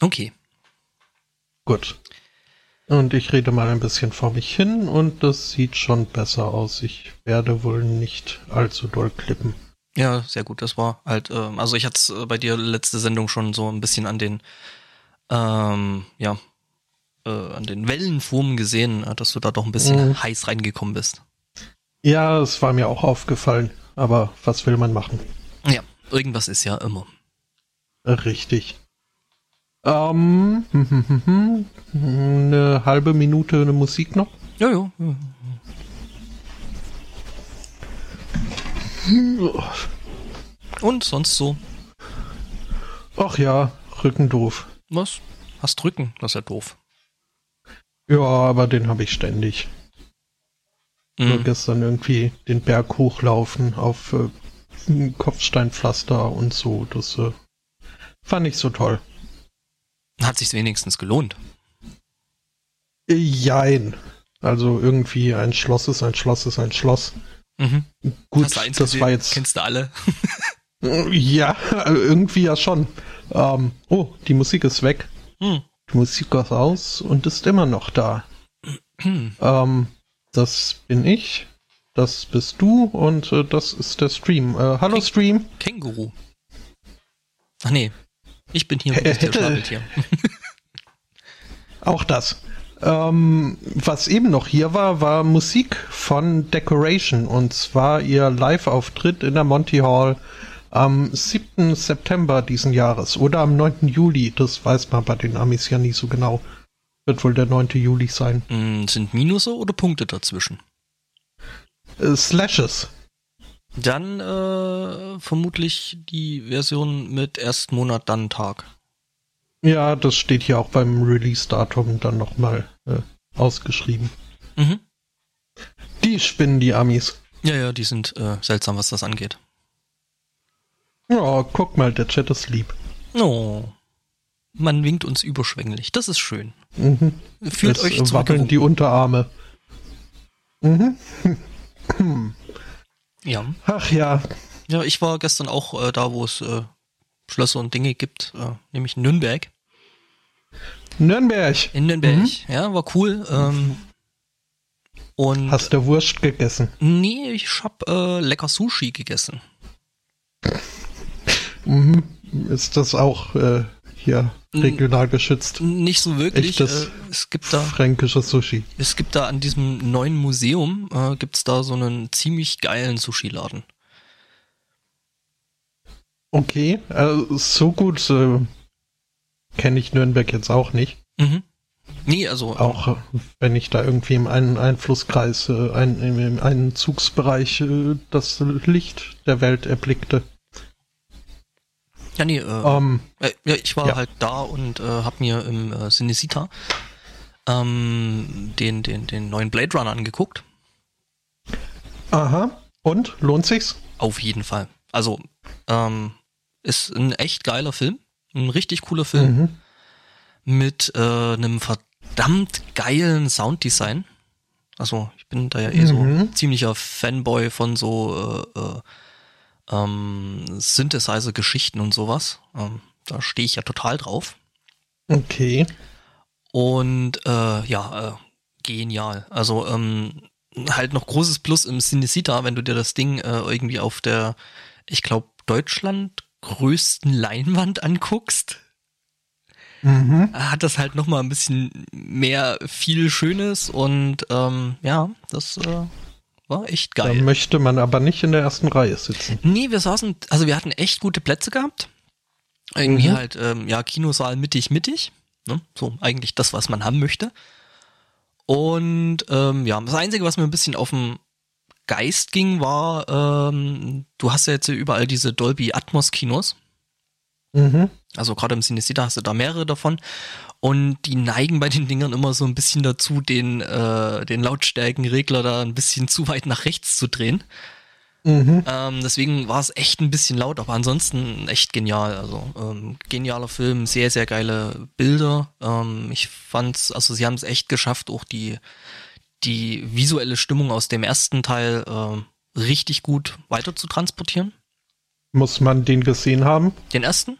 Okay. Gut. Und ich rede mal ein bisschen vor mich hin und das sieht schon besser aus. Ich werde wohl nicht allzu doll klippen. Ja, sehr gut. Das war halt, ähm, also ich hatte es äh, bei dir letzte Sendung schon so ein bisschen an den, ähm, ja, äh, an den Wellenformen gesehen, äh, dass du da doch ein bisschen mhm. heiß reingekommen bist. Ja, es war mir auch aufgefallen. Aber was will man machen? Ja, irgendwas ist ja immer. Richtig. Ähm, eine halbe Minute eine Musik noch? Ja, ja. Und sonst so? Ach ja, Rücken doof. Was? Hast Rücken? Das ist ja doof. Ja, aber den habe ich ständig. Mhm. Nur gestern irgendwie den Berg hochlaufen auf äh, Kopfsteinpflaster und so. Das äh, fand ich so toll. Hat sich's wenigstens gelohnt? Jein. Also irgendwie ein Schloss ist ein Schloss ist ein Schloss. Mhm. Gut, das gesehen? war jetzt. Kennst du alle? ja, irgendwie ja schon. Ähm, oh, die Musik ist weg. Hm. Die Musik ist aus und ist immer noch da. Hm. Ähm, das bin ich. Das bist du und äh, das ist der Stream. Äh, hallo Ken Stream. Känguru. Ach nee, ich bin hier und der Schnabeltier. Auch das. Ähm, was eben noch hier war, war Musik von Decoration und zwar ihr Live-Auftritt in der Monty Hall am 7. September diesen Jahres oder am 9. Juli. Das weiß man bei den Amis ja nie so genau. Wird wohl der 9. Juli sein. Mm, sind Minusse oder Punkte dazwischen? Äh, Slashes. Dann äh, vermutlich die Version mit erst Monat, dann Tag. Ja, das steht hier auch beim Release-Datum dann nochmal äh, ausgeschrieben. Mhm. Die spinnen die Amis. Ja, ja, die sind äh, seltsam, was das angeht. Ja, guck mal, der Chat ist lieb. Oh. Man winkt uns überschwänglich. Das ist schön. Mhm. Fühlt es euch wackeln die Unterarme. Mhm. Ja. Ach ja. Ja, ich war gestern auch äh, da, wo es äh, Schlösser und Dinge gibt, äh, nämlich Nürnberg. Nürnberg. In Nürnberg. Mhm. Ja, war cool. Ähm, und Hast du Wurst gegessen? Nee, ich hab äh, lecker Sushi gegessen. Mhm. Ist das auch äh, hier regional geschützt. Nicht so wirklich. Echtes äh, es gibt da fränkisches Sushi. Es gibt da an diesem neuen Museum äh, gibt's da so einen ziemlich geilen Sushi-Laden. Okay, also so gut äh, kenne ich Nürnberg jetzt auch nicht. Mhm. Nee, also auch äh, wenn ich da irgendwie im einen Einflusskreis, äh, ein, im einen Zugsbereich äh, das Licht der Welt erblickte. Ja, nee, äh, um, ähm, äh, ja, ich war ja. halt da und äh, hab mir im äh, Cinecita ähm, den, den, den neuen Blade Runner angeguckt. Aha. Und? Lohnt sich's? Auf jeden Fall. Also, ähm, ist ein echt geiler Film. Ein richtig cooler Film. Mhm. Mit äh, einem verdammt geilen Sounddesign. Also, ich bin da ja eh mhm. so ziemlicher Fanboy von so äh, äh, ähm, Synthesizer-Geschichten und sowas. Ähm, da stehe ich ja total drauf. Okay. Und äh, ja, äh, genial. Also ähm, halt noch großes Plus im Cinecita, wenn du dir das Ding äh, irgendwie auf der, ich glaube, Deutschland größten Leinwand anguckst. Mhm. Hat das halt noch mal ein bisschen mehr viel Schönes und ähm, ja, das äh, war echt geil. Da möchte man aber nicht in der ersten Reihe sitzen. Nee, wir saßen, also wir hatten echt gute Plätze gehabt. Irgendwie mhm. halt, ähm, ja, Kinosaal mittig, mittig. Ne? So eigentlich das, was man haben möchte. Und ähm, ja, das Einzige, was mir ein bisschen auf den Geist ging, war, ähm, du hast ja jetzt überall diese Dolby Atmos Kinos. Mhm. Also gerade im Cinecita hast du da mehrere davon. Und die neigen bei den Dingern immer so ein bisschen dazu, den, äh, den Lautstärkenregler da ein bisschen zu weit nach rechts zu drehen. Mhm. Ähm, deswegen war es echt ein bisschen laut, aber ansonsten echt genial. Also ähm, genialer Film, sehr, sehr geile Bilder. Ähm, ich fand's, also sie haben es echt geschafft, auch die, die visuelle Stimmung aus dem ersten Teil äh, richtig gut weiter zu transportieren. Muss man den gesehen haben? Den ersten?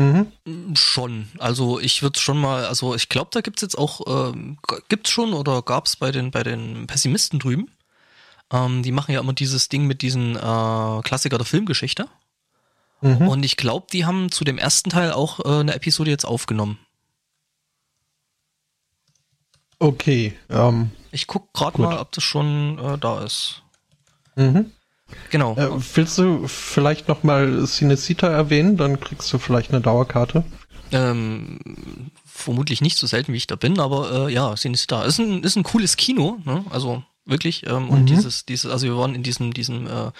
Mhm. Schon. Also ich würde schon mal, also ich glaube, da gibt's jetzt auch, ähm, gibt's schon oder gab's bei den, bei den Pessimisten drüben. Ähm, die machen ja immer dieses Ding mit diesen äh, Klassiker der Filmgeschichte. Mhm. Und ich glaube, die haben zu dem ersten Teil auch äh, eine Episode jetzt aufgenommen. Okay. Ähm, ich guck gerade mal, ob das schon äh, da ist. Mhm. Genau. Äh, willst du vielleicht noch mal Cinecita erwähnen? Dann kriegst du vielleicht eine Dauerkarte. Ähm, vermutlich nicht so selten, wie ich da bin, aber äh, ja, Cinecita ist ein, ist ein cooles Kino, ne? also wirklich. Ähm, mhm. Und dieses, dieses, also wir waren in diesem, diesem, äh,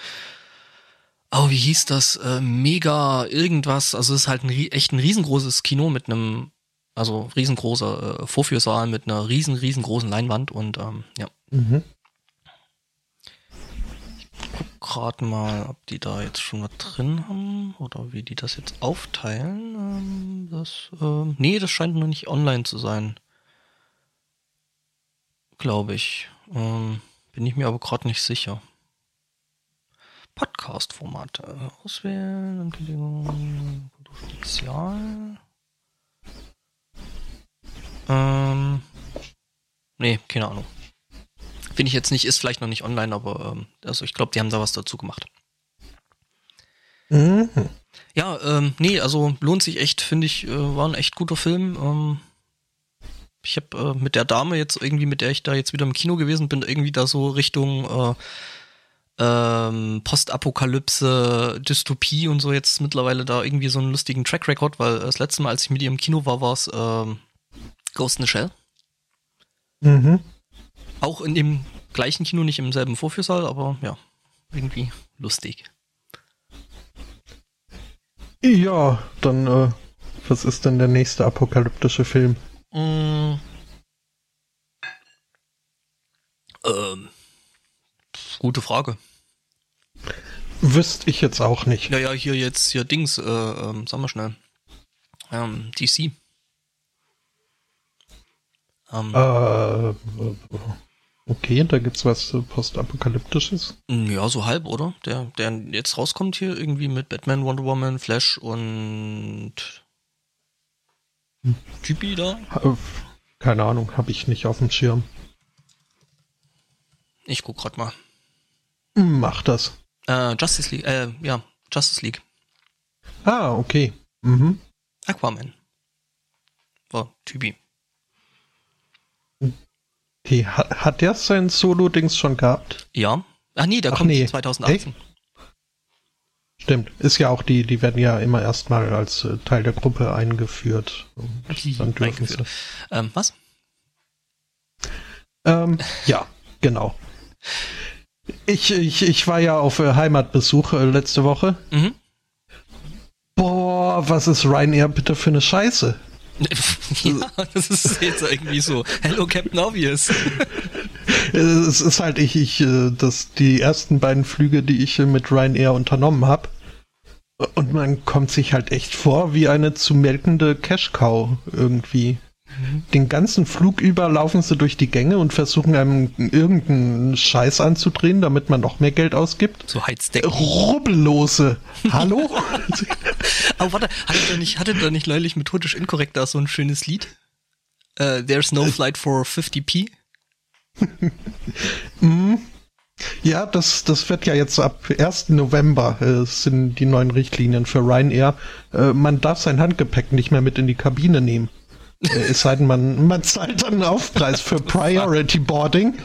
oh, wie hieß das? Äh, mega irgendwas. Also es ist halt ein echt ein riesengroßes Kino mit einem, also riesengroßer äh, Vorführsaal mit einer riesen, riesengroßen Leinwand und ähm, ja. Mhm gerade mal, ob die da jetzt schon was drin haben oder wie die das jetzt aufteilen. Ähm, das, ähm, nee, das scheint noch nicht online zu sein. Glaube ich. Ähm, bin ich mir aber gerade nicht sicher. Podcast-Formate auswählen, Ankündigung, Spezial. Ähm, nee, keine Ahnung. Finde ich jetzt nicht, ist vielleicht noch nicht online, aber ähm, also ich glaube, die haben da was dazu gemacht. Mhm. Ja, ähm, nee, also lohnt sich echt, finde ich, äh, war ein echt guter Film. Ähm, ich habe äh, mit der Dame jetzt irgendwie, mit der ich da jetzt wieder im Kino gewesen bin, irgendwie da so Richtung äh, ähm, Postapokalypse, Dystopie und so jetzt mittlerweile da irgendwie so einen lustigen Track Record, weil das letzte Mal, als ich mit ihr im Kino war, war es ähm, Ghost in the Shell. Mhm. Auch in dem gleichen Kino, nicht im selben Vorführsaal, aber ja, irgendwie lustig. Ja, dann, äh, was ist denn der nächste apokalyptische Film? Mm. Ähm, gute Frage. Wüsste ich jetzt auch nicht. Naja, hier jetzt, hier Dings, äh, ähm, sagen wir schnell. Ähm, DC. Ähm, äh, Okay, da gibt's was äh, postapokalyptisches. Ja, so halb, oder? Der, der jetzt rauskommt hier irgendwie mit Batman, Wonder Woman, Flash und hm. Typi da? Keine Ahnung, habe ich nicht auf dem Schirm. Ich guck grad mal. Mach das. Äh, Justice League, äh, ja, Justice League. Ah, okay. Mhm. Aquaman. War Typi. Okay, hat, hat der sein Solo-Dings schon gehabt? Ja. Ach nee, der Ach kommt nee. 2018. Hey? Stimmt, ist ja auch die, die werden ja immer erstmal als äh, Teil der Gruppe eingeführt. dann dürfen eingeführt. Ähm, was? Ähm, ja, genau. Ich, ich, ich war ja auf äh, Heimatbesuch äh, letzte Woche. Mhm. Boah, was ist Ryanair bitte für eine Scheiße? ja, das ist jetzt irgendwie so. Hello Captain Obvious. es ist halt ich, ich, äh, das die ersten beiden Flüge, die ich mit Ryanair unternommen habe. Und man kommt sich halt echt vor wie eine zu melkende Cash-Cow irgendwie. Den ganzen Flug über laufen sie durch die Gänge und versuchen einem irgendeinen Scheiß anzudrehen, damit man noch mehr Geld ausgibt. So Heizdecken. Rubbellose. Hallo? Aber warte, hattet ihr nicht, hattet ihr nicht neulich methodisch inkorrekt da so ein schönes Lied? Uh, there's no flight for 50p. mm. Ja, das, das wird ja jetzt ab 1. November äh, sind die neuen Richtlinien für Ryanair. Äh, man darf sein Handgepäck nicht mehr mit in die Kabine nehmen. Es sei denn, man, man zahlt dann einen Aufpreis für Priority Boarding.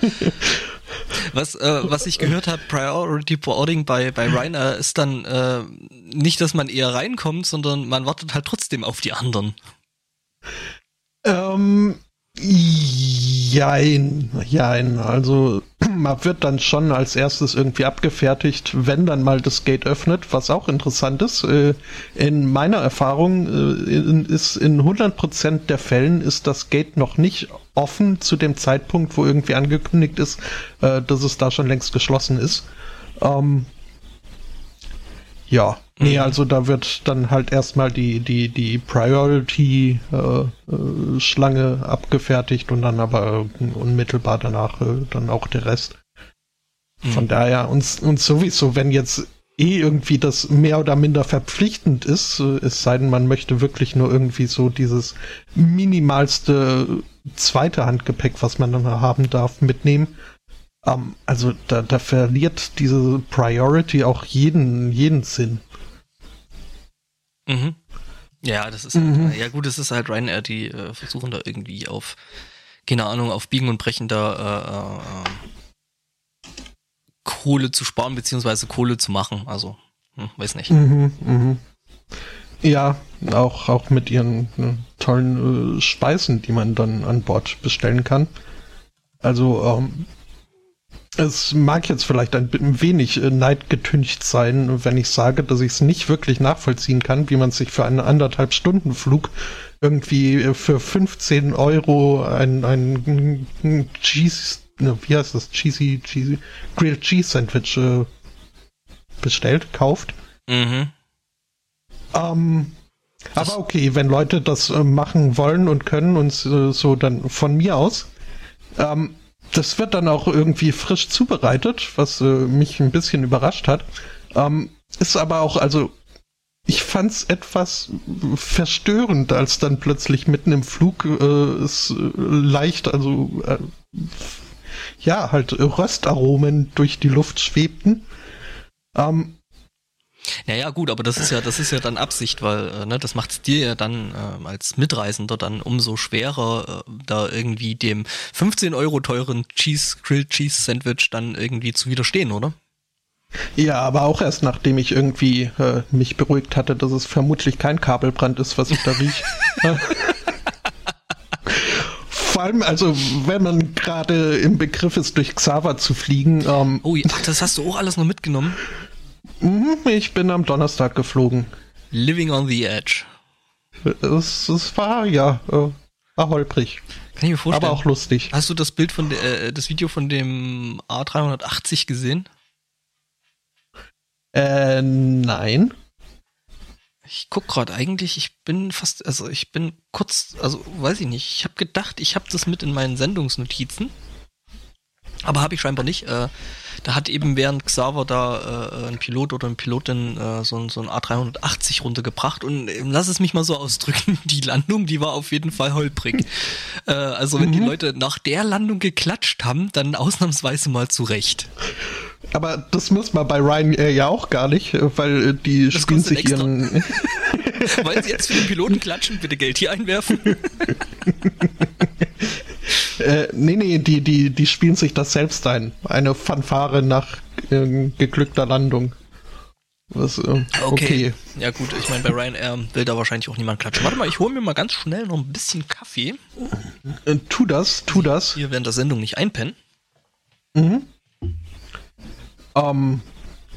Was, äh, was ich gehört habe, Priority Boarding bei, bei Ryanair ist dann äh, nicht, dass man eher reinkommt, sondern man wartet halt trotzdem auf die anderen. Ähm, Jein, jein. Also man wird dann schon als erstes irgendwie abgefertigt, wenn dann mal das Gate öffnet, was auch interessant ist. Äh, in meiner Erfahrung äh, ist in 100% der Fällen ist das Gate noch nicht offen zu dem Zeitpunkt, wo irgendwie angekündigt ist, äh, dass es da schon längst geschlossen ist. Ähm, ja, nee, mhm. also da wird dann halt erstmal die, die, die Priority-Schlange äh, äh, abgefertigt und dann aber unmittelbar danach äh, dann auch der Rest. Mhm. Von daher, uns, uns sowieso, wenn jetzt eh irgendwie das mehr oder minder verpflichtend ist, äh, es sei denn, man möchte wirklich nur irgendwie so dieses minimalste zweite Handgepäck, was man dann haben darf, mitnehmen. Ähm, also da, da verliert diese Priority auch jeden, jeden Sinn. Mhm. Ja, das ist halt, mhm. ja gut, es ist halt Ryanair, die äh, versuchen da irgendwie auf, keine Ahnung, auf Biegen und Brechen da äh, äh, Kohle zu sparen, beziehungsweise Kohle zu machen. Also, hm, weiß nicht. Mhm, mh. Ja, auch, auch mit ihren ne, tollen äh, Speisen, die man dann an Bord bestellen kann. Also, ähm, es mag jetzt vielleicht ein wenig äh, neidgetüncht sein, wenn ich sage, dass ich es nicht wirklich nachvollziehen kann, wie man sich für einen anderthalb Stunden Flug irgendwie äh, für 15 Euro ein, ein, ein Cheese ne, wie heißt das, cheesy, cheesy, grilled cheese Sandwich äh, bestellt, kauft. Mhm. Ähm, aber okay, wenn Leute das äh, machen wollen und können und äh, so dann von mir aus, ähm, das wird dann auch irgendwie frisch zubereitet, was äh, mich ein bisschen überrascht hat. Ähm, ist aber auch, also ich fand's etwas verstörend, als dann plötzlich mitten im Flug äh, es äh, leicht, also äh, ja, halt Röstaromen durch die Luft schwebten. Ähm, naja, gut, aber das ist ja, das ist ja dann Absicht, weil äh, ne, das macht es dir ja dann äh, als Mitreisender dann umso schwerer, äh, da irgendwie dem 15 Euro teuren Cheese, Grilled Cheese Sandwich dann irgendwie zu widerstehen, oder? Ja, aber auch erst nachdem ich irgendwie äh, mich beruhigt hatte, dass es vermutlich kein Kabelbrand ist, was ich da rieche. vor allem, also wenn man gerade im Begriff ist, durch Xaver zu fliegen. Ähm, oh, ach, das hast du auch alles noch mitgenommen? Mhm, ich bin am Donnerstag geflogen. Living on the Edge. Es, es war, ja, äh, war holprig. Kann ich mir vorstellen. Aber auch lustig. Hast du das Bild von, äh, das Video von dem A380 gesehen? Äh, nein. Ich guck gerade eigentlich, ich bin fast, also ich bin kurz, also weiß ich nicht. Ich habe gedacht, ich habe das mit in meinen Sendungsnotizen, aber habe ich scheinbar nicht. Äh, da hat eben während Xaver da äh, ein Pilot oder eine Pilotin äh, so, so ein A380 runtergebracht und äh, lass es mich mal so ausdrücken, die Landung, die war auf jeden Fall holprig. äh, also wenn mhm. die Leute nach der Landung geklatscht haben, dann ausnahmsweise mal zurecht. Aber das muss man bei Ryanair ja auch gar nicht, weil die das spielen sich extra. ihren. Wollen Sie jetzt für den Piloten klatschen? Bitte Geld hier einwerfen. äh, nee, nee, die, die, die spielen sich das selbst ein. Eine Fanfare nach äh, geglückter Landung. Was, äh, okay. okay. Ja gut, ich meine, bei Ryanair will da wahrscheinlich auch niemand klatschen. Warte mal, ich hole mir mal ganz schnell noch ein bisschen Kaffee. Äh, tu das, tu das. Hier während der Sendung nicht einpennen. Mhm. Ähm,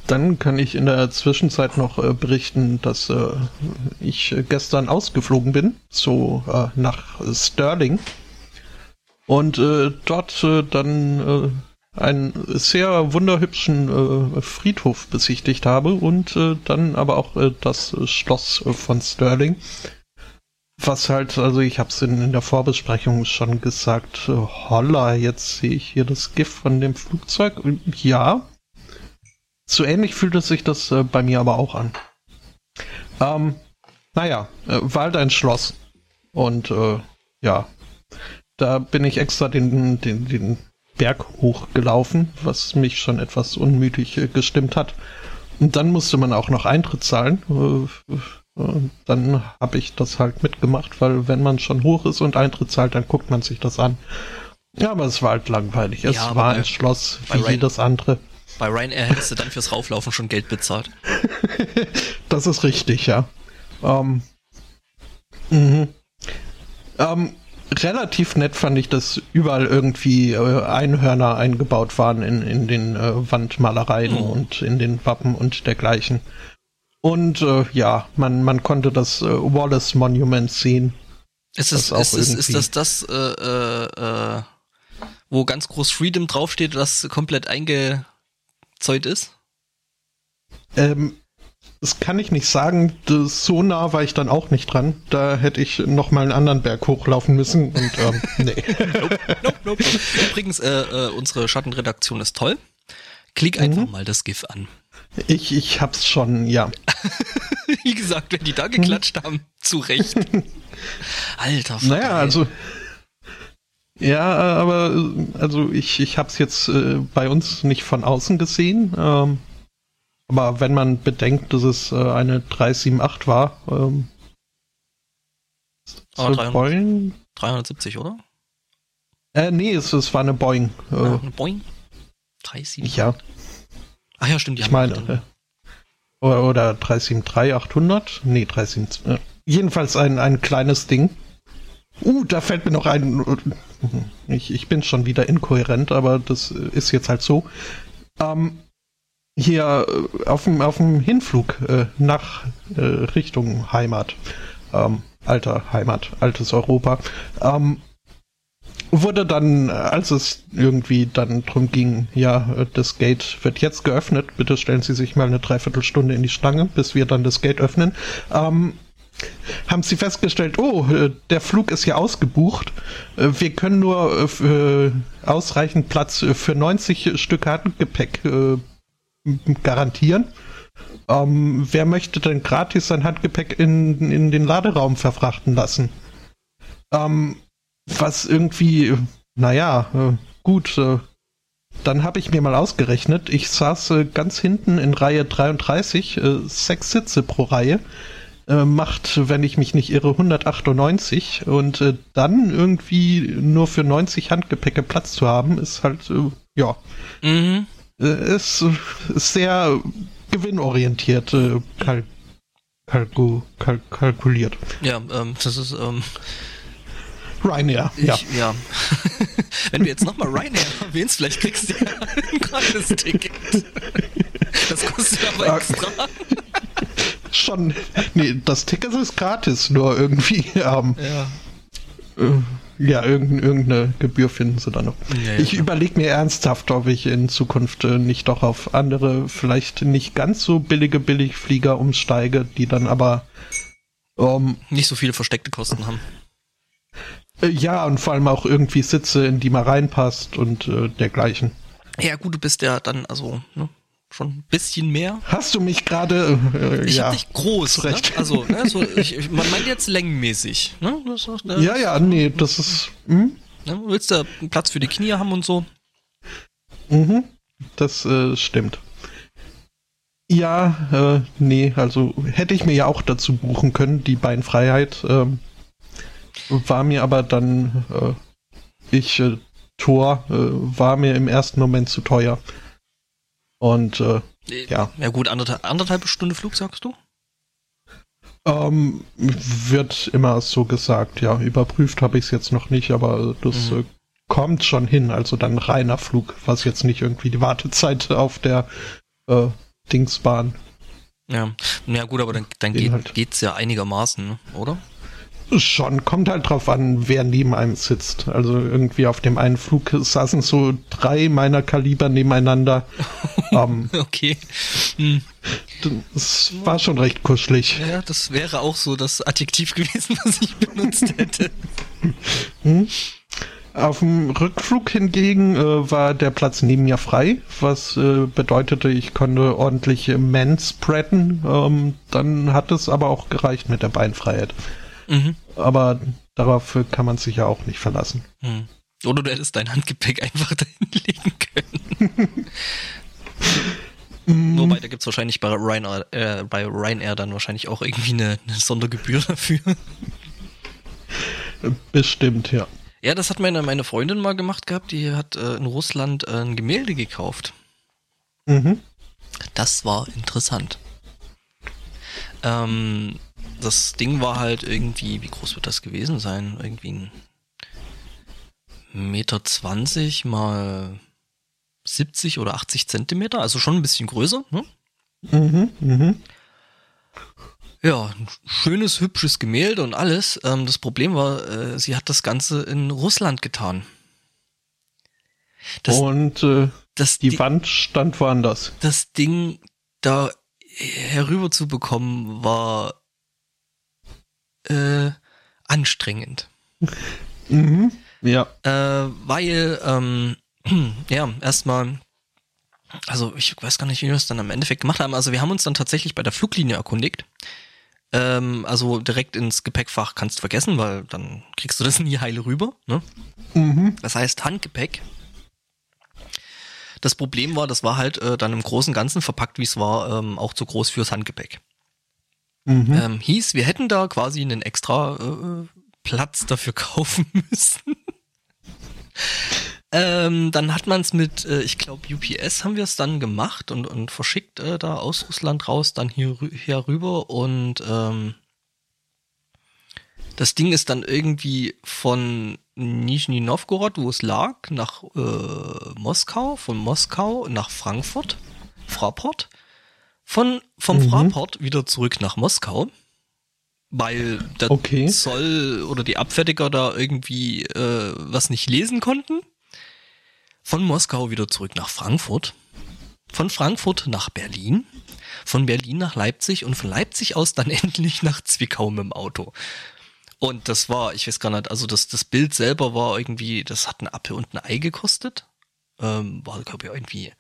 dann kann ich in der Zwischenzeit noch äh, berichten, dass äh, ich gestern ausgeflogen bin, so äh, nach Sterling. Und äh, dort äh, dann äh, einen sehr wunderhübschen Friedhof besichtigt habe und dann aber auch das Schloss von Sterling. Was halt, also ich habe es in, in, der Vorbesprechung schon gesagt, holla, jetzt sehe ich hier das GIF von dem Flugzeug. Ja, so ähnlich fühlte sich das äh, bei mir aber auch an. Ähm, naja, äh, war halt ein Schloss. Und äh, ja, da bin ich extra den, den, den Berg hochgelaufen, was mich schon etwas unmütig äh, gestimmt hat. Und dann musste man auch noch Eintritt zahlen. Äh, äh, dann habe ich das halt mitgemacht, weil wenn man schon hoch ist und Eintritt zahlt, dann guckt man sich das an. Ja, aber es war halt langweilig. Es ja, war ein Schloss wie jedes andere. Bei Ryanair hättest du dann fürs Rauflaufen schon Geld bezahlt. das ist richtig, ja. Ähm, mhm. ähm, relativ nett fand ich, dass überall irgendwie äh, Einhörner eingebaut waren in, in den äh, Wandmalereien oh. und in den Wappen und dergleichen. Und äh, ja, man, man konnte das äh, Wallace Monument sehen. Ist, es, ist, es, ist das das, äh, äh, wo ganz groß Freedom draufsteht, das komplett einge Zeug ist? Ähm, das kann ich nicht sagen. Das, so nah war ich dann auch nicht dran. Da hätte ich noch mal einen anderen Berg hochlaufen müssen und ähm, nee. nope, nope, nope. Übrigens, äh, äh, unsere Schattenredaktion ist toll. Klick einfach mhm. mal das GIF an. Ich, ich hab's schon, ja. Wie gesagt, wenn die da geklatscht haben, zu Recht. Alter, Vater, Naja, also. Ja, aber also ich, ich hab's jetzt äh, bei uns nicht von außen gesehen. Ähm, aber wenn man bedenkt, dass es äh, eine 378 war, ähm, oh, 300, Boeing? 370, oder? Äh, nee, es, es war eine Boeing. Äh, ah, eine Boeing? 378? Ja. Ach ja, stimmt. Die ich meine, äh, oder, oder 373 800? Nee, 373. Äh, jedenfalls ein, ein kleines Ding. Uh, da fällt mir noch ein. Ich, ich bin schon wieder inkohärent, aber das ist jetzt halt so. Ähm, hier äh, auf dem, auf dem Hinflug äh, nach äh, Richtung Heimat, ähm, alter Heimat, altes Europa, ähm, wurde dann, als es irgendwie dann drum ging, ja, das Gate wird jetzt geöffnet, bitte stellen Sie sich mal eine Dreiviertelstunde in die Stange, bis wir dann das Gate öffnen, ähm, haben sie festgestellt, oh, äh, der Flug ist ja ausgebucht. Äh, wir können nur äh, ausreichend Platz für 90 Stück Handgepäck garantieren. Ähm, wer möchte denn gratis sein Handgepäck in, in den Laderaum verfrachten lassen? Ähm, was irgendwie, naja, gut, dann habe ich mir mal ausgerechnet, ich saß ganz hinten in Reihe 33, äh, sechs Sitze pro Reihe, äh, macht, wenn ich mich nicht irre, 198 und äh, dann irgendwie nur für 90 Handgepäcke Platz zu haben, ist halt, ja, mhm. ist, ist sehr gewinnorientiert kalk kalku kalk kalkuliert. Ja, ähm, das ist, ähm, Ryanair, ja. Ich, ja. Wenn du jetzt nochmal Ryanair erwähnst, vielleicht kriegst du ja ein gratis Ticket. Das kostet aber extra. Schon. Nee, das Ticket ist gratis, nur irgendwie. Ähm, ja. Ja, irgendeine, irgendeine Gebühr finden sie da noch. Ja, ja, ich überlege mir ernsthaft, ob ich in Zukunft äh, nicht doch auf andere, vielleicht nicht ganz so billige Billigflieger umsteige, die dann aber ähm, nicht so viele versteckte Kosten haben. Äh, ja, und vor allem auch irgendwie Sitze, in die man reinpasst und äh, dergleichen. Ja, gut, du bist ja dann also ne, schon ein bisschen mehr. Hast du mich gerade? Äh, ich ja, hab dich groß, ne? recht. Ne? Also, ne, so, ich, man meint jetzt längenmäßig. Ne? Das, das, ja, ja, nee, das ist. Hm? Ne, willst du Platz für die Knie haben und so? Mhm, das äh, stimmt. Ja, äh, nee, also hätte ich mir ja auch dazu buchen können, die Beinfreiheit. Ähm, war mir aber dann, äh, ich, äh, Tor, äh, war mir im ersten Moment zu teuer. Und äh, ja. Ja gut, anderthalb, anderthalb Stunde Flug, sagst du? Ähm, wird immer so gesagt, ja. Überprüft habe ich es jetzt noch nicht, aber das mhm. äh, kommt schon hin. Also dann reiner Flug, was jetzt nicht irgendwie die Wartezeit auf der äh, Dingsbahn. Ja, ja gut, aber dann, dann geht, es ja einigermaßen, ne? oder? Schon, kommt halt drauf an, wer neben einem sitzt. Also irgendwie auf dem einen Flug saßen so drei meiner Kaliber nebeneinander. ähm, okay. Hm. Das war schon recht kuschelig. Ja, das wäre auch so das Adjektiv gewesen, was ich benutzt hätte. Hm? Auf dem Rückflug hingegen äh, war der Platz neben mir frei, was äh, bedeutete, ich konnte ordentlich manspreaden. Ähm, dann hat es aber auch gereicht mit der Beinfreiheit. Mhm. Aber darauf kann man sich ja auch nicht verlassen. Mhm. Oder du hättest dein Handgepäck einfach dahin legen können. Mhm. Wobei, da gibt es wahrscheinlich bei Ryanair, äh, bei Ryanair dann wahrscheinlich auch irgendwie eine, eine Sondergebühr dafür. Bestimmt, ja. Ja, das hat meine, meine Freundin mal gemacht gehabt. Die hat äh, in Russland äh, ein Gemälde gekauft. Mhm. Das war interessant. Ähm, das Ding war halt irgendwie, wie groß wird das gewesen sein? Irgendwie ein Meter zwanzig mal 70 oder 80 Zentimeter, also schon ein bisschen größer. Ne? Mhm, mhm. Ja, ein schönes, hübsches Gemälde und alles. Ähm, das Problem war, äh, sie hat das Ganze in Russland getan. Das, und äh, das die Wand stand woanders. Das Ding da herüber zu bekommen war äh, anstrengend. Mhm. Ja. Äh, weil, ähm, ja, erstmal also ich weiß gar nicht, wie wir es dann am Endeffekt gemacht haben. Also wir haben uns dann tatsächlich bei der Fluglinie erkundigt. Ähm, also direkt ins Gepäckfach kannst du vergessen, weil dann kriegst du das nie heile rüber. Ne? Mhm. Das heißt Handgepäck. Das Problem war, das war halt äh, dann im Großen und Ganzen verpackt, wie es war, ähm, auch zu groß fürs Handgepäck. Mhm. Ähm, hieß, wir hätten da quasi einen extra äh, Platz dafür kaufen müssen. ähm, dann hat man es mit, äh, ich glaube, UPS haben wir es dann gemacht und, und verschickt äh, da aus Russland raus, dann hier, hier rüber und ähm, das Ding ist dann irgendwie von Nizhny Novgorod, wo es lag, nach äh, Moskau, von Moskau nach Frankfurt, Fraport, von, vom mhm. Fraport wieder zurück nach Moskau, weil der okay. Zoll oder die Abfertiger da irgendwie äh, was nicht lesen konnten. Von Moskau wieder zurück nach Frankfurt, von Frankfurt nach Berlin, von Berlin nach Leipzig und von Leipzig aus dann endlich nach Zwickau mit dem Auto. Und das war, ich weiß gar nicht, also das, das Bild selber war irgendwie, das hat ein Apfel und ein Ei gekostet. Ähm, war, glaube ich, irgendwie,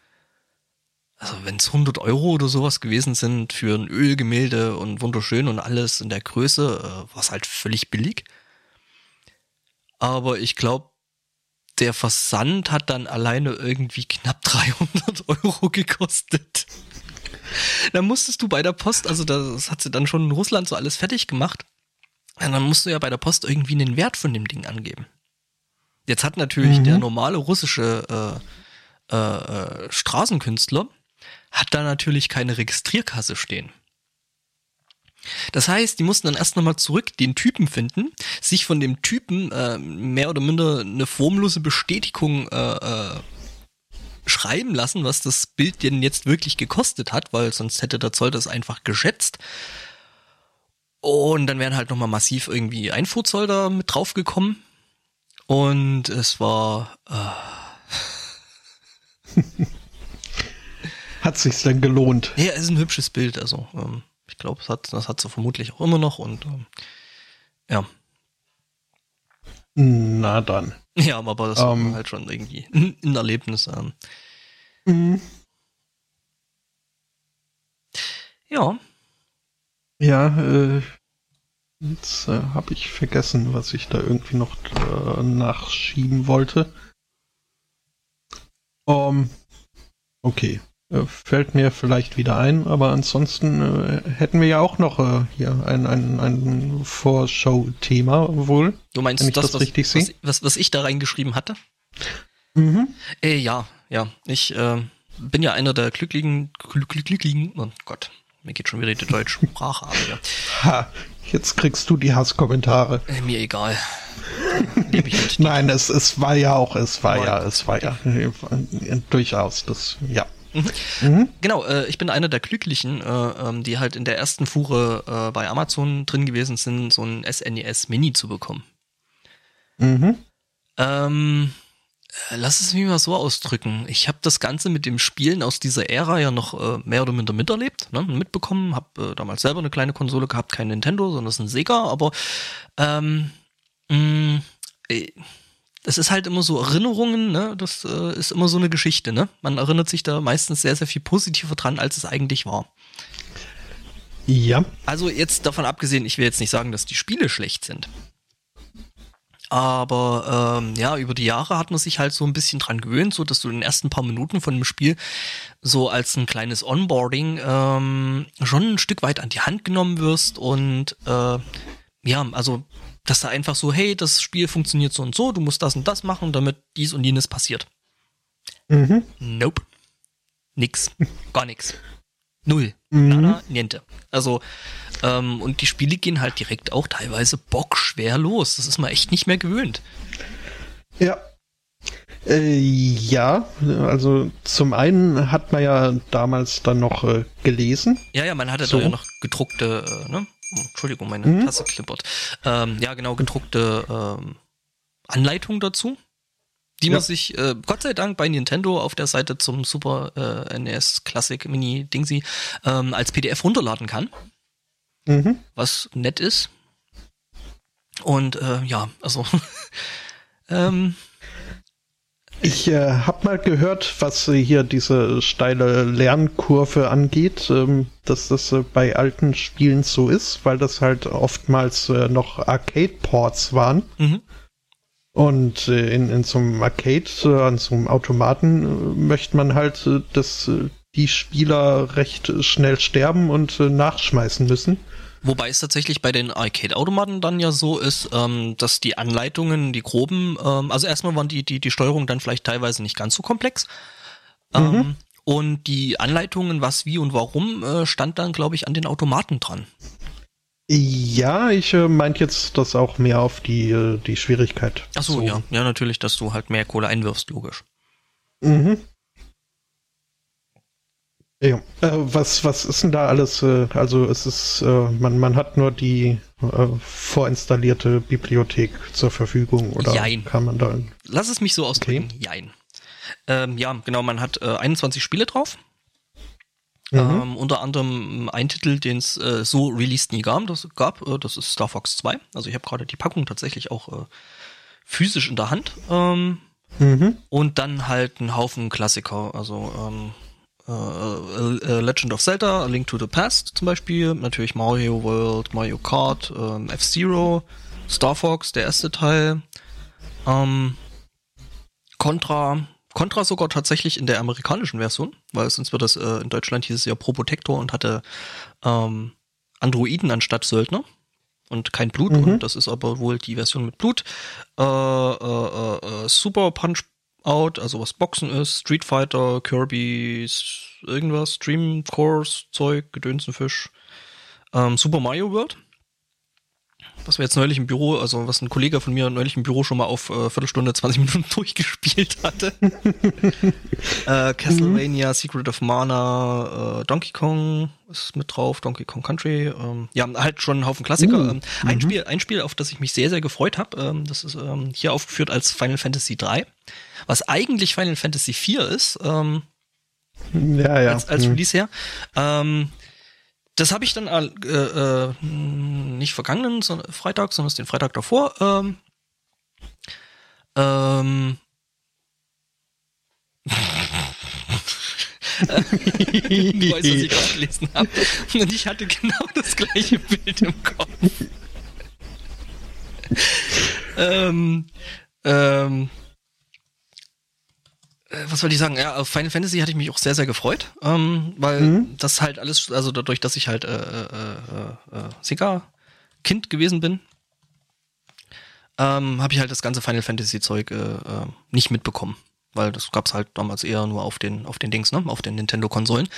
also wenn es 100 Euro oder sowas gewesen sind für ein Ölgemälde und wunderschön und alles in der Größe, äh, war es halt völlig billig. Aber ich glaube, der Versand hat dann alleine irgendwie knapp 300 Euro gekostet. Da musstest du bei der Post, also das hat sie dann schon in Russland so alles fertig gemacht. Und dann musst du ja bei der Post irgendwie einen Wert von dem Ding angeben. Jetzt hat natürlich mhm. der normale russische äh, äh, äh, Straßenkünstler hat da natürlich keine Registrierkasse stehen. Das heißt, die mussten dann erst nochmal zurück den Typen finden, sich von dem Typen äh, mehr oder minder eine formlose Bestätigung äh, äh, schreiben lassen, was das Bild denn jetzt wirklich gekostet hat, weil sonst hätte der Zoll das einfach geschätzt. Und dann wären halt nochmal massiv irgendwie Einfuhrzoll da mit draufgekommen. Und es war. Äh hat sich's denn gelohnt? Ja, es ist ein hübsches Bild. Also ähm, ich glaube, das hat, das hat sie vermutlich auch immer noch. Und ähm, ja. Na dann. Ja, aber das um, war ähm. halt schon irgendwie ein Erlebnis. Ähm. Mhm. Ja. Ja, äh, jetzt äh, habe ich vergessen, was ich da irgendwie noch äh, nachschieben wollte. Um, ähm, okay, fällt mir vielleicht wieder ein, aber ansonsten äh, hätten wir ja auch noch äh, hier ein, ein, ein Vorschau-Thema wohl. Du meinst das, das was, richtig was, was, was, ich da reingeschrieben hatte? Mhm. Äh, ja, ja. Ich äh, bin ja einer der glücklichen, glücklichen, oh Gott, mir geht schon wieder die deutsche Sprache ab. Ja. Ha, jetzt kriegst du die Hasskommentare. Äh, mir egal. Nein, es, es war ja auch, es war ja, es war ja äh, durchaus das, ja. Mhm. Mhm. Genau, äh, ich bin einer der Glücklichen, äh, ähm, die halt in der ersten Fuhre äh, bei Amazon drin gewesen sind, so ein SNES e Mini zu bekommen. Mhm. Ähm, äh, lass es mich mal so ausdrücken. Ich habe das Ganze mit dem Spielen aus dieser Ära ja noch äh, mehr oder minder miterlebt, ne, mitbekommen. Habe äh, damals selber eine kleine Konsole gehabt, kein Nintendo, sondern das ist ein Sega. Aber ähm, mh, es ist halt immer so Erinnerungen. Ne? Das äh, ist immer so eine Geschichte. Ne? Man erinnert sich da meistens sehr, sehr viel positiver dran, als es eigentlich war. Ja. Also jetzt davon abgesehen, ich will jetzt nicht sagen, dass die Spiele schlecht sind. Aber ähm, ja, über die Jahre hat man sich halt so ein bisschen dran gewöhnt, so dass du in den ersten paar Minuten von dem Spiel so als ein kleines Onboarding ähm, schon ein Stück weit an die Hand genommen wirst und äh, ja, also dass da einfach so, hey, das Spiel funktioniert so und so, du musst das und das machen, damit dies und jenes passiert. Mhm. Nope. Nix. Gar nix. Null. Mhm. Nada, niente. Also ähm, und die Spiele gehen halt direkt auch teilweise bockschwer los. Das ist man echt nicht mehr gewöhnt. Ja. Äh, ja, also zum einen hat man ja damals dann noch äh, gelesen. Ja, ja, man hatte so. da ja noch gedruckte, äh, ne? Entschuldigung, meine mhm. Tasse klippert. Ähm, ja, genau, gedruckte ähm, Anleitung dazu die ja. man sich äh, Gott sei Dank bei Nintendo auf der Seite zum Super äh, NES Classic Mini Dingsy ähm, als PDF runterladen kann mhm. was nett ist. Und äh, ja, also ähm, Ich äh, habe mal gehört, was äh, hier diese steile Lernkurve angeht, ähm, dass das äh, bei alten Spielen so ist, weil das halt oftmals äh, noch Arcade-Ports waren. Mhm. Und äh, in, in so einem Arcade, äh, an so einem Automaten, möchte man halt, dass die Spieler recht schnell sterben und nachschmeißen müssen. Wobei es tatsächlich bei den Arcade-Automaten dann ja so ist, ähm, dass die Anleitungen, die groben, ähm, also erstmal waren die, die, die Steuerung dann vielleicht teilweise nicht ganz so komplex. Ähm, mhm. Und die Anleitungen, was, wie und warum, äh, stand dann, glaube ich, an den Automaten dran. Ja, ich äh, meint jetzt das auch mehr auf die, äh, die Schwierigkeit. Ach so, so, ja. Ja, natürlich, dass du halt mehr Kohle einwirfst, logisch. Mhm. Ja, äh, was, was ist denn da alles? Äh, also es ist, äh, man, man hat nur die äh, vorinstallierte Bibliothek zur Verfügung oder Jein. kann man da. Lass es mich so ausdrücken. Okay. Jein. Ähm, ja, genau, man hat äh, 21 Spiele drauf. Mhm. Ähm, unter anderem ein Titel, den es äh, so released nie gab, das gab, äh, das ist Star Fox 2. Also ich habe gerade die Packung tatsächlich auch äh, physisch in der Hand. Ähm, mhm. Und dann halt ein Haufen Klassiker, also ähm, Uh, Legend of Zelda, A Link to the Past zum Beispiel, natürlich Mario World, Mario Kart, ähm, F-Zero, Star Fox, der erste Teil, ähm, Contra, Contra sogar tatsächlich in der amerikanischen Version, weil sonst wird das äh, in Deutschland hieß es ja Probotector und hatte ähm, Androiden anstatt Söldner und kein Blut mhm. und das ist aber wohl die Version mit Blut. Äh, äh, äh, Super Punch Out, also was Boxen ist, Street Fighter, Kirby's, irgendwas, Dream Course, Zeug, Gedönsenfisch, ähm, Super Mario World. Was wir jetzt neulich im Büro, also was ein Kollege von mir neulich im Büro schon mal auf äh, Viertelstunde, 20 Minuten durchgespielt hatte. äh, Castlevania, mhm. Secret of Mana, äh, Donkey Kong ist mit drauf, Donkey Kong Country. Ähm, ja, halt schon ein Haufen Klassiker. Uh, ähm, ein, mhm. Spiel, ein Spiel, auf das ich mich sehr, sehr gefreut habe, ähm, das ist ähm, hier aufgeführt als Final Fantasy 3 was eigentlich Final Fantasy IV ist, ähm, ja, ja. als, als mhm. Release her. Ähm, das habe ich dann äh, äh, nicht vergangenen Freitag, sondern den Freitag davor. Ähm, ähm, ich weiß, was ich gerade gelesen habe. Und ich hatte genau das gleiche Bild im Kopf. ähm, ähm, äh, was wollte ich sagen? Ja, auf Final Fantasy hatte ich mich auch sehr, sehr gefreut, ähm, weil mhm. das halt alles, also dadurch, dass ich halt äh, äh, äh, äh Sega-Kind gewesen bin, ähm, habe ich halt das ganze Final Fantasy-Zeug äh, äh, nicht mitbekommen, weil das gab's halt damals eher nur auf den, auf den Dings, ne, auf den Nintendo-Konsolen.